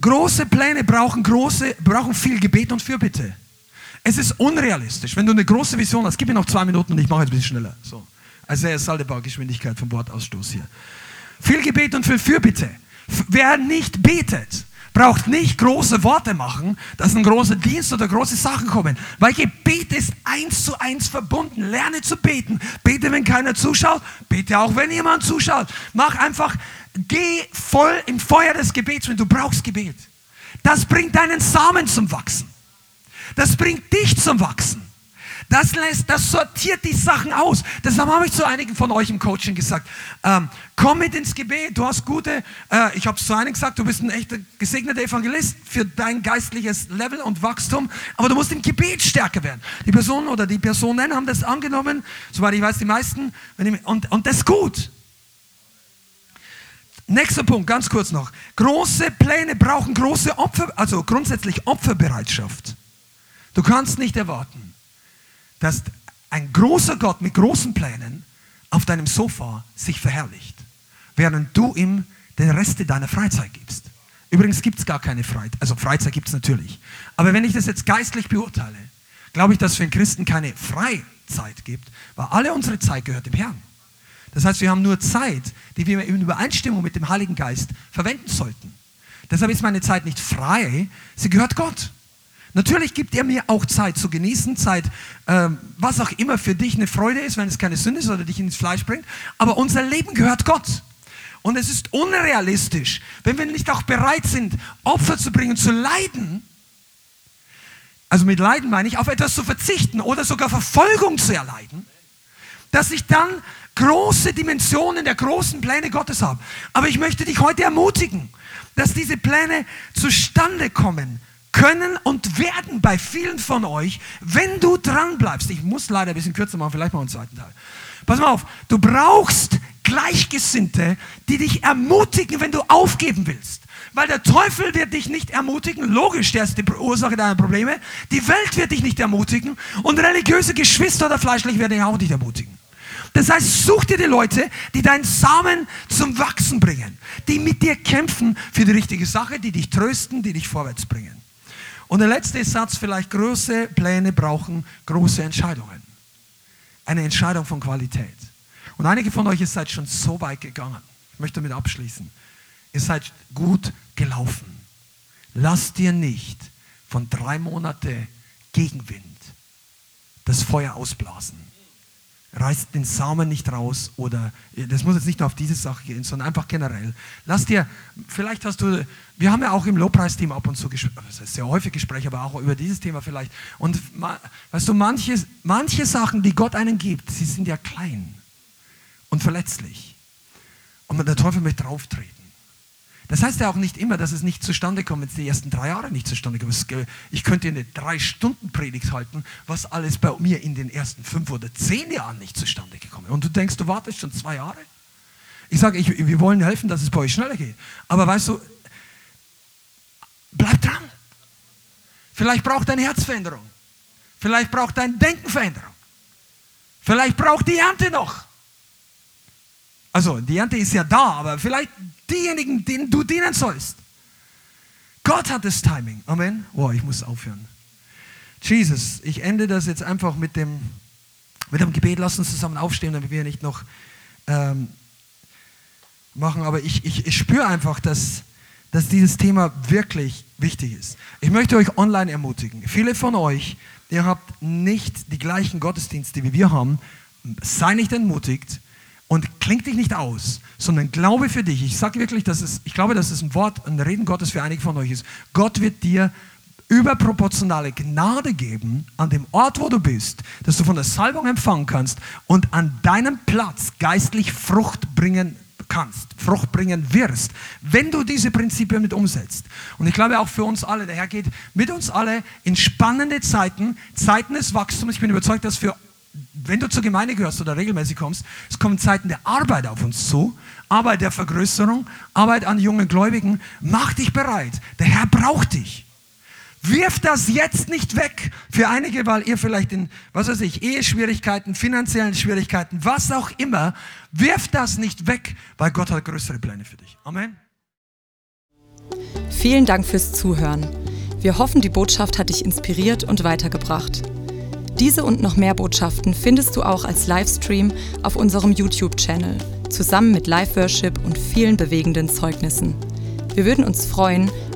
Große Pläne brauchen, große, brauchen viel Gebet und Fürbitte. Es ist unrealistisch. Wenn du eine große Vision hast, gib mir noch zwei Minuten und ich mache jetzt ein bisschen schneller. So. Also er Saldebar Geschwindigkeit vom Wortausstoß hier. Viel Gebet und viel Fürbitte. Wer nicht betet, braucht nicht große Worte machen, dass ein großer Dienst oder große Sachen kommen. Weil Gebet ist eins zu eins verbunden. Lerne zu beten. Bete, wenn keiner zuschaut. Bete auch, wenn jemand zuschaut. Mach einfach, geh voll im Feuer des Gebets, wenn du brauchst Gebet. Das bringt deinen Samen zum Wachsen. Das bringt dich zum Wachsen. Das lässt, das sortiert die Sachen aus. Deshalb habe ich zu einigen von euch im Coaching gesagt, ähm, komm mit ins Gebet, du hast gute, äh, ich habe es zu einigen gesagt, du bist ein echter gesegneter Evangelist für dein geistliches Level und Wachstum, aber du musst im Gebet stärker werden. Die Personen oder die Personen haben das angenommen, soweit ich weiß, die meisten, und, und das ist gut. Nächster Punkt, ganz kurz noch. Große Pläne brauchen große Opfer, also grundsätzlich Opferbereitschaft. Du kannst nicht erwarten, dass ein großer Gott mit großen Plänen auf deinem Sofa sich verherrlicht, während du ihm den Rest deiner Freizeit gibst. Übrigens gibt es gar keine Freizeit, also Freizeit gibt es natürlich. Aber wenn ich das jetzt geistlich beurteile, glaube ich, dass es für einen Christen keine Freizeit gibt, weil alle unsere Zeit gehört dem Herrn. Das heißt, wir haben nur Zeit, die wir in Übereinstimmung mit dem Heiligen Geist verwenden sollten. Deshalb ist meine Zeit nicht frei, sie gehört Gott. Natürlich gibt er mir auch Zeit zu genießen, Zeit, ähm, was auch immer für dich eine Freude ist, wenn es keine Sünde ist oder dich ins Fleisch bringt. Aber unser Leben gehört Gott. Und es ist unrealistisch, wenn wir nicht auch bereit sind, Opfer zu bringen, zu leiden. Also mit Leiden meine ich, auf etwas zu verzichten oder sogar Verfolgung zu erleiden, dass ich dann große Dimensionen der großen Pläne Gottes habe. Aber ich möchte dich heute ermutigen, dass diese Pläne zustande kommen können und werden bei vielen von euch, wenn du dran bleibst. Ich muss leider ein bisschen kürzer machen, vielleicht mal einen zweiten Teil. Pass mal auf, du brauchst Gleichgesinnte, die dich ermutigen, wenn du aufgeben willst. Weil der Teufel wird dich nicht ermutigen. Logisch, der ist die Ursache deiner Probleme. Die Welt wird dich nicht ermutigen. Und religiöse Geschwister oder fleischlich werden dich auch nicht ermutigen. Das heißt, such dir die Leute, die deinen Samen zum Wachsen bringen, die mit dir kämpfen für die richtige Sache, die dich trösten, die dich vorwärts bringen. Und der letzte Satz, vielleicht große Pläne brauchen große Entscheidungen. Eine Entscheidung von Qualität. Und einige von euch, ihr seid schon so weit gegangen. Ich möchte damit abschließen. Ihr seid gut gelaufen. Lasst dir nicht von drei Monate Gegenwind das Feuer ausblasen reißt den Samen nicht raus oder das muss jetzt nicht nur auf diese Sache gehen, sondern einfach generell. Lass dir, vielleicht hast du, wir haben ja auch im Lobpreisteam ab und zu, sehr häufig Gespräche, aber auch über dieses Thema vielleicht. Und weißt du, manche, manche Sachen, die Gott einen gibt, sie sind ja klein und verletzlich. Und der Teufel möchte drauftreten. Das heißt ja auch nicht immer, dass es nicht zustande kommt, wenn es die ersten drei Jahre nicht zustande kommt. Ich könnte eine Drei-Stunden-Predigt halten, was alles bei mir in den ersten fünf oder zehn Jahren nicht zustande gekommen ist. Und du denkst, du wartest schon zwei Jahre? Ich sage, ich, wir wollen helfen, dass es bei euch schneller geht. Aber weißt du, bleib dran. Vielleicht braucht dein Herz Veränderung. Vielleicht braucht dein Denken Veränderung. Vielleicht braucht die Ernte noch. Also, die Ernte ist ja da, aber vielleicht diejenigen, denen du dienen sollst. Gott hat das Timing. Amen. Oh, ich muss aufhören. Jesus, ich ende das jetzt einfach mit dem, mit dem Gebet. Lass uns zusammen aufstehen, damit wir nicht noch ähm, machen. Aber ich, ich, ich spüre einfach, dass, dass dieses Thema wirklich wichtig ist. Ich möchte euch online ermutigen. Viele von euch, ihr habt nicht die gleichen Gottesdienste wie wir haben. Sei nicht entmutigt und klingt dich nicht aus, sondern glaube für dich. Ich sage wirklich, dass es, ich glaube, dass es ein Wort, ein Reden Gottes für einige von euch ist. Gott wird dir überproportionale Gnade geben an dem Ort, wo du bist, dass du von der Salbung empfangen kannst und an deinem Platz geistlich Frucht bringen kannst, Frucht bringen wirst, wenn du diese Prinzipien mit umsetzt. Und ich glaube auch für uns alle, der Herr geht mit uns alle in spannende Zeiten, Zeiten des Wachstums. Ich bin überzeugt, dass für wenn du zur Gemeinde gehörst oder regelmäßig kommst, es kommen Zeiten der Arbeit auf uns zu, Arbeit der Vergrößerung, Arbeit an jungen Gläubigen. Mach dich bereit. Der Herr braucht dich. Wirf das jetzt nicht weg. Für einige, weil ihr vielleicht in, was weiß ich, Eheschwierigkeiten, finanziellen Schwierigkeiten, was auch immer, wirf das nicht weg, weil Gott hat größere Pläne für dich. Amen. Vielen Dank fürs Zuhören. Wir hoffen, die Botschaft hat dich inspiriert und weitergebracht. Diese und noch mehr Botschaften findest du auch als Livestream auf unserem YouTube-Channel, zusammen mit Live-Worship und vielen bewegenden Zeugnissen. Wir würden uns freuen,